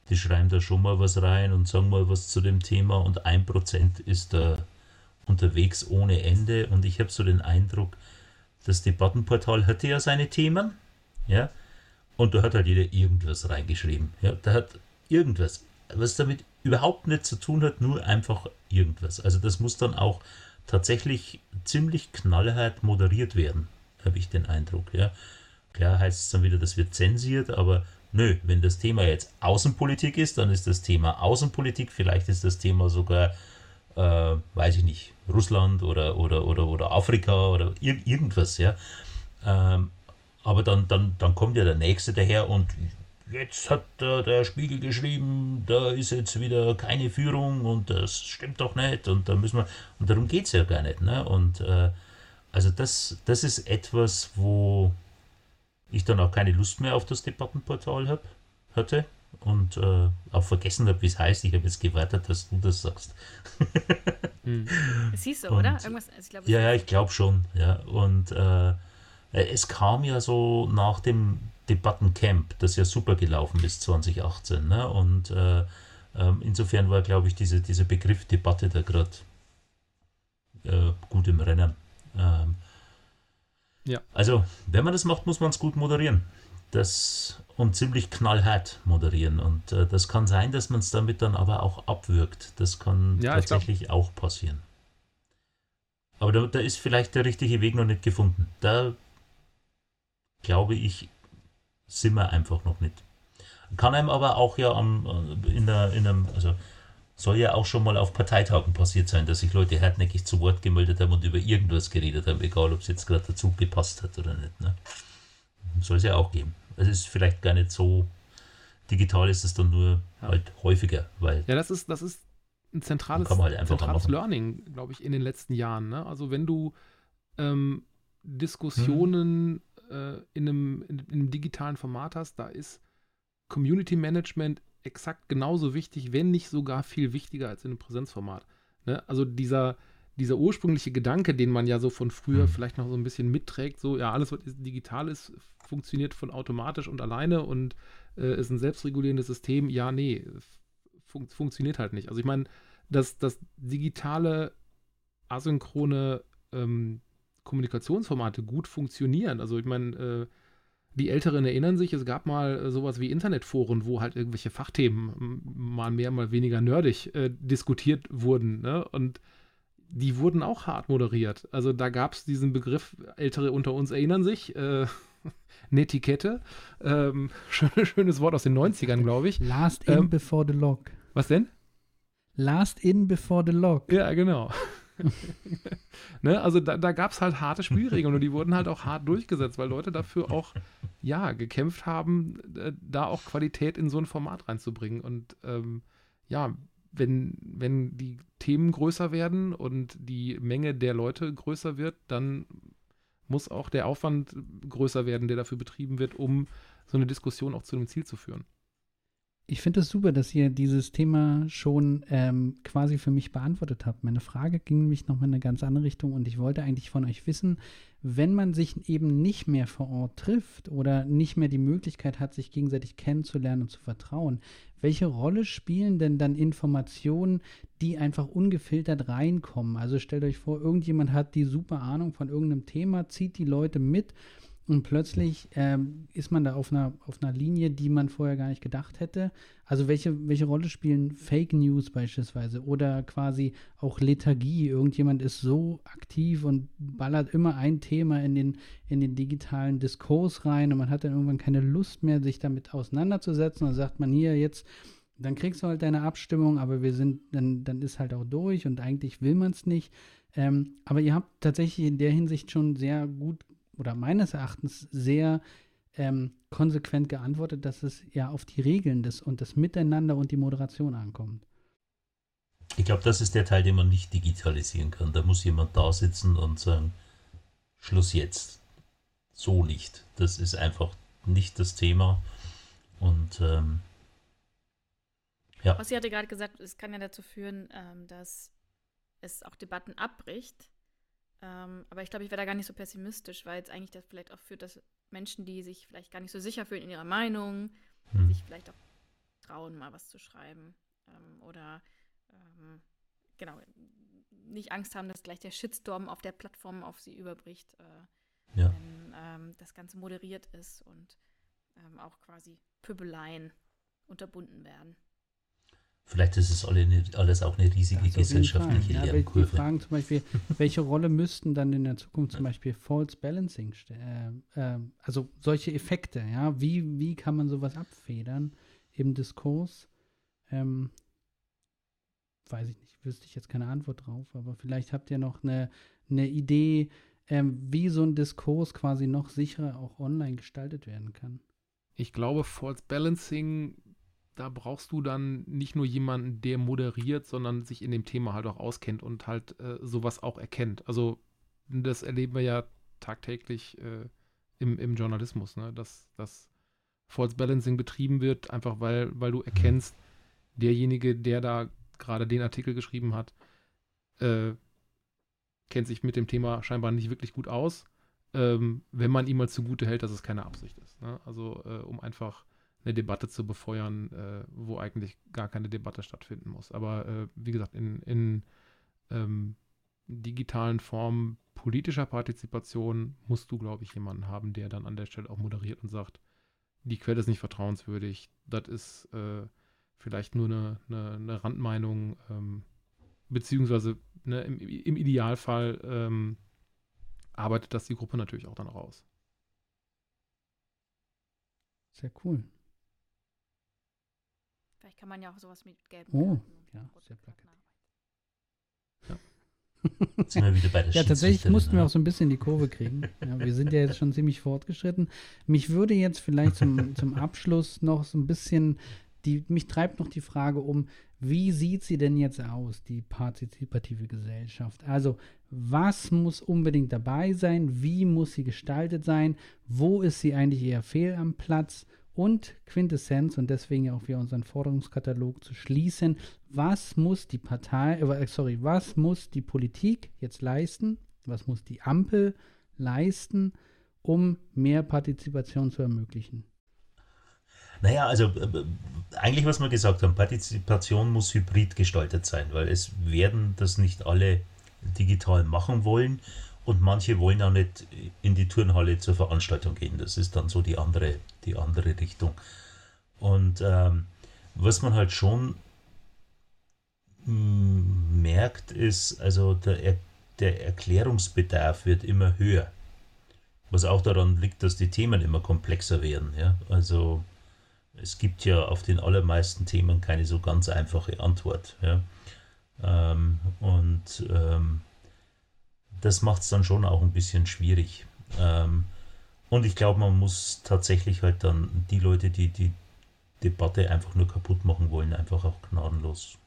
Die schreiben da schon mal was rein und sagen mal was zu dem Thema und 1 Prozent ist da unterwegs ohne Ende. Und ich habe so den Eindruck, das Debattenportal hatte ja seine Themen, ja, und da hat halt jeder irgendwas reingeschrieben. Ja, da hat irgendwas, was damit überhaupt nichts zu tun hat, nur einfach irgendwas. Also das muss dann auch tatsächlich ziemlich knallhart moderiert werden, habe ich den Eindruck. Ja. Klar heißt es dann wieder, das wird zensiert, aber nö, wenn das Thema jetzt Außenpolitik ist, dann ist das Thema Außenpolitik, vielleicht ist das Thema sogar, äh, weiß ich nicht, Russland oder, oder, oder, oder Afrika oder ir irgendwas, ja. Ähm, aber dann, dann, dann kommt ja der Nächste daher und jetzt hat der, der Spiegel geschrieben, da ist jetzt wieder keine Führung und das stimmt doch nicht und da müssen wir, und darum geht es ja gar nicht. Ne? Und äh, also das, das ist etwas, wo ich dann auch keine Lust mehr auf das Debattenportal hab, hatte und äh, auch vergessen habe, wie es heißt. Ich habe jetzt gewartet, dass du das sagst. hm. Es hieß so, und, oder? Irgendwas, also ich glaub, ja, ja, ich glaube schon. Ja. Und äh, äh, es kam ja so nach dem Debattencamp, das ja super gelaufen ist 2018. Ne? Und äh, äh, insofern war, glaube ich, diese, dieser Begriff Debatte da gerade äh, gut im Rennen. Ähm, ja. Also, wenn man das macht, muss man es gut moderieren. Das und ziemlich knallhart moderieren. Und äh, das kann sein, dass man es damit dann aber auch abwirkt. Das kann ja, tatsächlich auch passieren. Aber da, da, ist vielleicht der richtige Weg noch nicht gefunden. Da glaube ich, sind wir einfach noch nicht. Kann einem aber auch ja am, äh, in, der, in einem, also soll ja auch schon mal auf Parteitagen passiert sein, dass sich Leute hartnäckig zu Wort gemeldet haben und über irgendwas geredet haben, egal ob es jetzt gerade dazu gepasst hat oder nicht. Ne? Soll es ja auch geben. Es ist vielleicht gar nicht so digital, ist es dann nur ja. halt häufiger, weil. Ja, das ist, das ist ein zentrales, halt zentrales Learning, glaube ich, in den letzten Jahren. Ne? Also wenn du ähm, Diskussionen hm äh, in, einem, in, in, einem digitalen Format hast, da ist Community Management exakt genauso wichtig, wenn nicht sogar viel wichtiger als in einem Präsenzformat. Ne? Also dieser, dieser ursprüngliche Gedanke, den man ja so von früher mhm. vielleicht noch so ein bisschen mitträgt, so ja, alles, was digital ist, funktioniert von automatisch und alleine und äh, ist ein selbstregulierendes System. Ja, nee, fun funktioniert halt nicht. Also ich meine, das, das digitale, asynchrone ähm, Kommunikationsformate gut funktionieren. Also ich meine, äh, die Älteren erinnern sich, es gab mal äh, sowas wie Internetforen, wo halt irgendwelche Fachthemen mal mehr, mal weniger nerdig äh, diskutiert wurden. Ne? Und die wurden auch hart moderiert. Also da gab es diesen Begriff, Ältere unter uns erinnern sich, äh, Netiquette. Ähm, schön, schönes Wort aus den 90ern, glaube ich. Last in ähm, before the log. Was denn? Last in before the log. Ja, genau. ne? Also da, da gab es halt harte Spielregeln und die wurden halt auch hart durchgesetzt, weil Leute dafür auch ja gekämpft haben, äh, da auch Qualität in so ein Format reinzubringen. Und ähm, ja, wenn, wenn die Themen größer werden und die Menge der Leute größer wird, dann muss auch der Aufwand größer werden, der dafür betrieben wird, um so eine Diskussion auch zu einem Ziel zu führen. Ich finde es das super, dass ihr dieses Thema schon ähm, quasi für mich beantwortet habt. Meine Frage ging nämlich noch mal in eine ganz andere Richtung und ich wollte eigentlich von euch wissen, wenn man sich eben nicht mehr vor Ort trifft oder nicht mehr die Möglichkeit hat, sich gegenseitig kennenzulernen und zu vertrauen, welche Rolle spielen denn dann Informationen, die einfach ungefiltert reinkommen? Also stellt euch vor, irgendjemand hat die super Ahnung von irgendeinem Thema, zieht die Leute mit und plötzlich ähm, ist man da auf einer, auf einer Linie, die man vorher gar nicht gedacht hätte. Also welche, welche Rolle spielen Fake News beispielsweise oder quasi auch Lethargie? Irgendjemand ist so aktiv und ballert immer ein Thema in den, in den digitalen Diskurs rein und man hat dann irgendwann keine Lust mehr, sich damit auseinanderzusetzen. Dann sagt man hier jetzt, dann kriegst du halt deine Abstimmung, aber wir sind, dann, dann ist halt auch durch und eigentlich will man es nicht. Ähm, aber ihr habt tatsächlich in der Hinsicht schon sehr gut oder meines Erachtens sehr ähm, konsequent geantwortet, dass es ja auf die Regeln des und das Miteinander und die Moderation ankommt. Ich glaube, das ist der Teil, den man nicht digitalisieren kann. Da muss jemand da sitzen und sagen, Schluss jetzt. So nicht. Das ist einfach nicht das Thema. Und ähm, ja. Ossi hatte gerade gesagt, es kann ja dazu führen, ähm, dass es auch Debatten abbricht. Ähm, aber ich glaube, ich wäre da gar nicht so pessimistisch, weil es eigentlich das vielleicht auch führt, dass Menschen, die sich vielleicht gar nicht so sicher fühlen in ihrer Meinung, hm. sich vielleicht auch trauen, mal was zu schreiben. Ähm, oder ähm, genau, nicht Angst haben, dass gleich der Shitstorm auf der Plattform auf sie überbricht, äh, ja. wenn ähm, das Ganze moderiert ist und ähm, auch quasi Pöbeleien unterbunden werden. Vielleicht ist es alles auch eine riesige gesellschaftliche ja, Lernkurve. Die fragen zum Beispiel, welche Rolle müssten dann in der Zukunft zum Beispiel False Balancing, äh, äh, also solche Effekte, ja, wie, wie kann man sowas abfedern im Diskurs? Ähm, weiß ich nicht, wüsste ich jetzt keine Antwort drauf, aber vielleicht habt ihr noch eine, eine Idee, ähm, wie so ein Diskurs quasi noch sicherer auch online gestaltet werden kann. Ich glaube, False Balancing da brauchst du dann nicht nur jemanden, der moderiert, sondern sich in dem Thema halt auch auskennt und halt äh, sowas auch erkennt. Also das erleben wir ja tagtäglich äh, im, im Journalismus, ne? dass das False Balancing betrieben wird, einfach weil, weil du erkennst, derjenige, der da gerade den Artikel geschrieben hat, äh, kennt sich mit dem Thema scheinbar nicht wirklich gut aus, ähm, wenn man ihm mal zugute hält, dass es keine Absicht ist. Ne? Also äh, um einfach eine Debatte zu befeuern, äh, wo eigentlich gar keine Debatte stattfinden muss. Aber äh, wie gesagt, in, in ähm, digitalen Formen politischer Partizipation musst du, glaube ich, jemanden haben, der dann an der Stelle auch moderiert und sagt, die Quelle ist nicht vertrauenswürdig, das ist äh, vielleicht nur eine, eine, eine Randmeinung, ähm, beziehungsweise ne, im, im, Idealfall ähm, arbeitet das die Gruppe natürlich auch dann raus. Sehr cool. Vielleicht kann man ja auch sowas mit gelben Oh, ja, sehr plakativ. Ja. sind wir wieder bei der ja, tatsächlich mussten wir auch so ein bisschen die Kurve kriegen. Ja, wir sind ja jetzt schon ziemlich fortgeschritten. Mich würde jetzt vielleicht zum, zum Abschluss noch so ein bisschen, die, mich treibt noch die Frage um, wie sieht sie denn jetzt aus, die partizipative Gesellschaft? Also, was muss unbedingt dabei sein? Wie muss sie gestaltet sein? Wo ist sie eigentlich eher fehl am Platz? Und Quintessenz und deswegen auch wieder unseren Forderungskatalog zu schließen. Was muss die Partei, äh, sorry, was muss die Politik jetzt leisten? Was muss die Ampel leisten, um mehr Partizipation zu ermöglichen? Naja, also äh, eigentlich, was wir gesagt haben, Partizipation muss hybrid gestaltet sein, weil es werden das nicht alle digital machen wollen und manche wollen auch nicht in die Turnhalle zur Veranstaltung gehen. Das ist dann so die andere, die andere Richtung. Und ähm, was man halt schon mm, merkt, ist, also der, der Erklärungsbedarf wird immer höher. Was auch daran liegt, dass die Themen immer komplexer werden. Ja? Also es gibt ja auf den allermeisten Themen keine so ganz einfache Antwort. Ja? Ähm, und ähm, das macht es dann schon auch ein bisschen schwierig. Ähm, und ich glaube, man muss tatsächlich halt dann die Leute, die die Debatte einfach nur kaputt machen wollen, einfach auch gnadenlos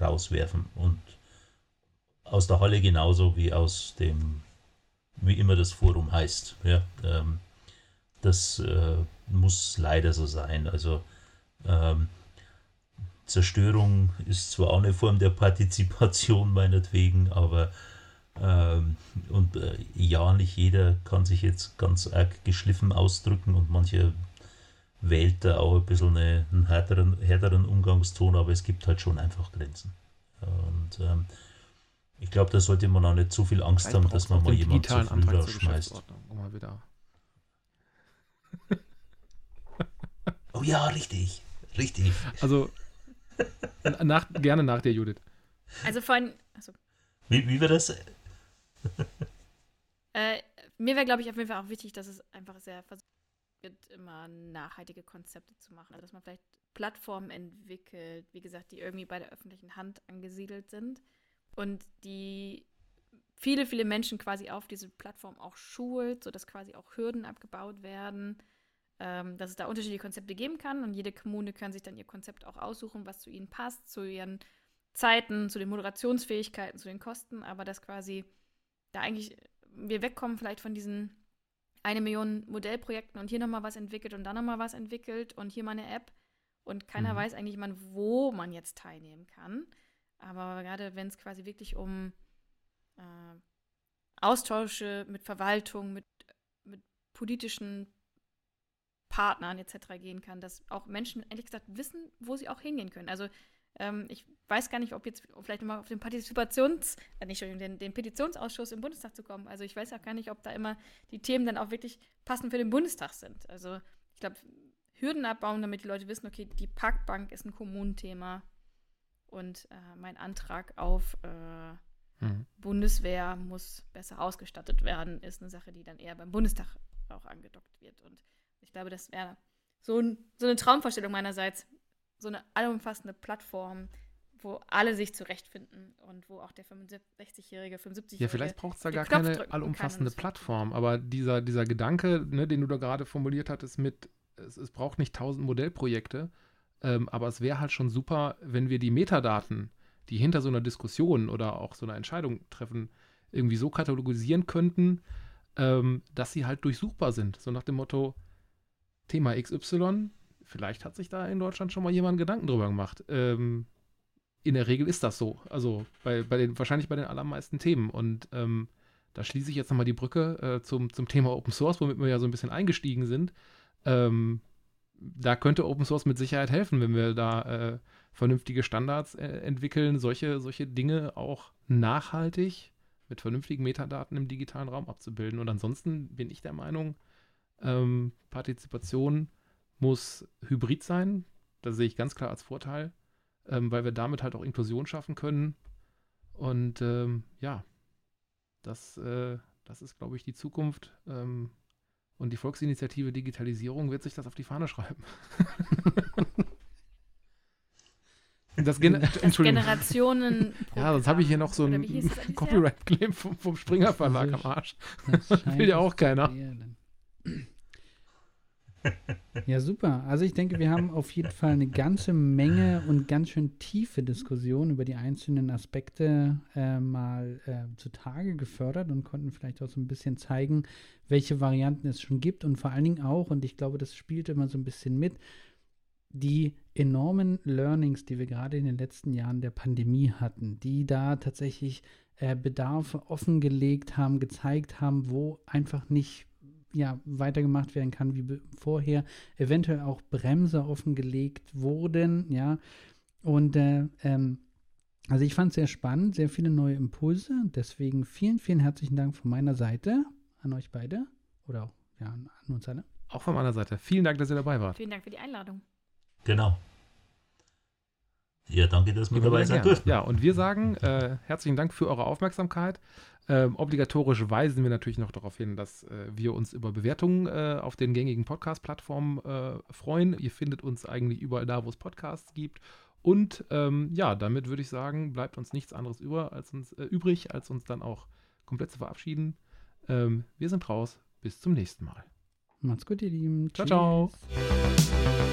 rauswerfen. Und aus der Halle genauso wie aus dem, wie immer das Forum heißt. Ja, ähm, das äh, muss leider so sein. Also ähm, Zerstörung ist zwar auch eine Form der Partizipation meinetwegen, aber und äh, ja, nicht jeder kann sich jetzt ganz arg geschliffen ausdrücken und manche wählt da auch ein bisschen eine, einen härteren, härteren Umgangston, aber es gibt halt schon einfach Grenzen. Und ähm, ich glaube, da sollte man auch nicht zu viel Angst Vielleicht haben, dass man mal jemanden zu früh rausschmeißt. Um wieder. oh ja, richtig. Richtig. Also nach, gerne nach der Judith. Also von. Achso. Wie, wie war das? äh, mir wäre, glaube ich, auf jeden Fall auch wichtig, dass es einfach sehr versucht wird, immer nachhaltige Konzepte zu machen. Also, dass man vielleicht Plattformen entwickelt, wie gesagt, die irgendwie bei der öffentlichen Hand angesiedelt sind und die viele, viele Menschen quasi auf diese Plattform auch schult, sodass quasi auch Hürden abgebaut werden, ähm, dass es da unterschiedliche Konzepte geben kann und jede Kommune kann sich dann ihr Konzept auch aussuchen, was zu ihnen passt, zu ihren Zeiten, zu den Moderationsfähigkeiten, zu den Kosten, aber dass quasi da eigentlich wir wegkommen vielleicht von diesen eine Million Modellprojekten und hier nochmal was entwickelt und da nochmal was entwickelt und hier mal eine App. Und keiner mhm. weiß eigentlich mal, wo man jetzt teilnehmen kann. Aber gerade wenn es quasi wirklich um äh, Austausche mit Verwaltung, mit, mit politischen Partnern etc. gehen kann, dass auch Menschen ehrlich gesagt wissen, wo sie auch hingehen können. Also ähm, ich weiß gar nicht, ob jetzt vielleicht nochmal auf den Partizipations, äh, nicht den, den Petitionsausschuss im Bundestag zu kommen. Also ich weiß auch gar nicht, ob da immer die Themen dann auch wirklich passend für den Bundestag sind. Also ich glaube, Hürden abbauen, damit die Leute wissen, okay, die Parkbank ist ein Kommunenthema und äh, mein Antrag auf äh, mhm. Bundeswehr muss besser ausgestattet werden, ist eine Sache, die dann eher beim Bundestag auch angedockt wird. Und ich glaube, das wäre so, ein, so eine Traumvorstellung meinerseits, so eine allumfassende Plattform, wo alle sich zurechtfinden und wo auch der 65-jährige, 75-jährige. Ja, vielleicht braucht es da gar keine allumfassende Plattform, aber dieser, dieser Gedanke, ne, den du da gerade formuliert hattest, mit es, es braucht nicht tausend Modellprojekte, ähm, aber es wäre halt schon super, wenn wir die Metadaten, die hinter so einer Diskussion oder auch so einer Entscheidung treffen, irgendwie so katalogisieren könnten, ähm, dass sie halt durchsuchbar sind. So nach dem Motto, Thema XY, vielleicht hat sich da in Deutschland schon mal jemand Gedanken drüber gemacht. Ähm, in der Regel ist das so. Also bei, bei den, wahrscheinlich bei den allermeisten Themen. Und ähm, da schließe ich jetzt nochmal die Brücke äh, zum, zum Thema Open Source, womit wir ja so ein bisschen eingestiegen sind. Ähm, da könnte Open Source mit Sicherheit helfen, wenn wir da äh, vernünftige Standards äh, entwickeln, solche, solche Dinge auch nachhaltig mit vernünftigen Metadaten im digitalen Raum abzubilden. Und ansonsten bin ich der Meinung, ähm, Partizipation muss hybrid sein. Das sehe ich ganz klar als Vorteil, ähm, weil wir damit halt auch Inklusion schaffen können. Und ähm, ja, das, äh, das ist, glaube ich, die Zukunft. Ähm, und die Volksinitiative Digitalisierung wird sich das auf die Fahne schreiben. Das, Gen das Generationen. Ja, sonst habe ich hier noch so ein Copyright-Claim vom, vom, Springer Verlag am Arsch. Das will ja auch keiner. Ja, super. Also ich denke, wir haben auf jeden Fall eine ganze Menge und ganz schön tiefe Diskussion über die einzelnen Aspekte äh, mal äh, zutage gefördert und konnten vielleicht auch so ein bisschen zeigen, welche Varianten es schon gibt und vor allen Dingen auch, und ich glaube, das spielt immer so ein bisschen mit, die enormen Learnings, die wir gerade in den letzten Jahren der Pandemie hatten, die da tatsächlich äh, Bedarfe offengelegt haben, gezeigt haben, wo einfach nicht ja, weitergemacht werden kann wie vorher, eventuell auch Bremse offengelegt wurden, ja. Und äh, ähm, also ich fand es sehr spannend, sehr viele neue Impulse. Deswegen vielen, vielen herzlichen Dank von meiner Seite an euch beide oder auch ja, an uns alle. Auch von meiner Seite. Vielen Dank, dass ihr dabei wart. Vielen Dank für die Einladung. Genau. Ja, danke, dass wir dabei sein durften. Ja, und wir sagen äh, herzlichen Dank für eure Aufmerksamkeit. Ähm, obligatorisch weisen wir natürlich noch darauf hin, dass äh, wir uns über Bewertungen äh, auf den gängigen Podcast-Plattformen äh, freuen. Ihr findet uns eigentlich überall da, wo es Podcasts gibt. Und ähm, ja, damit würde ich sagen, bleibt uns nichts anderes über, als uns, äh, übrig, als uns dann auch komplett zu verabschieden. Ähm, wir sind raus. Bis zum nächsten Mal. Macht's gut, ihr Lieben. Ciao, Tschüss. ciao.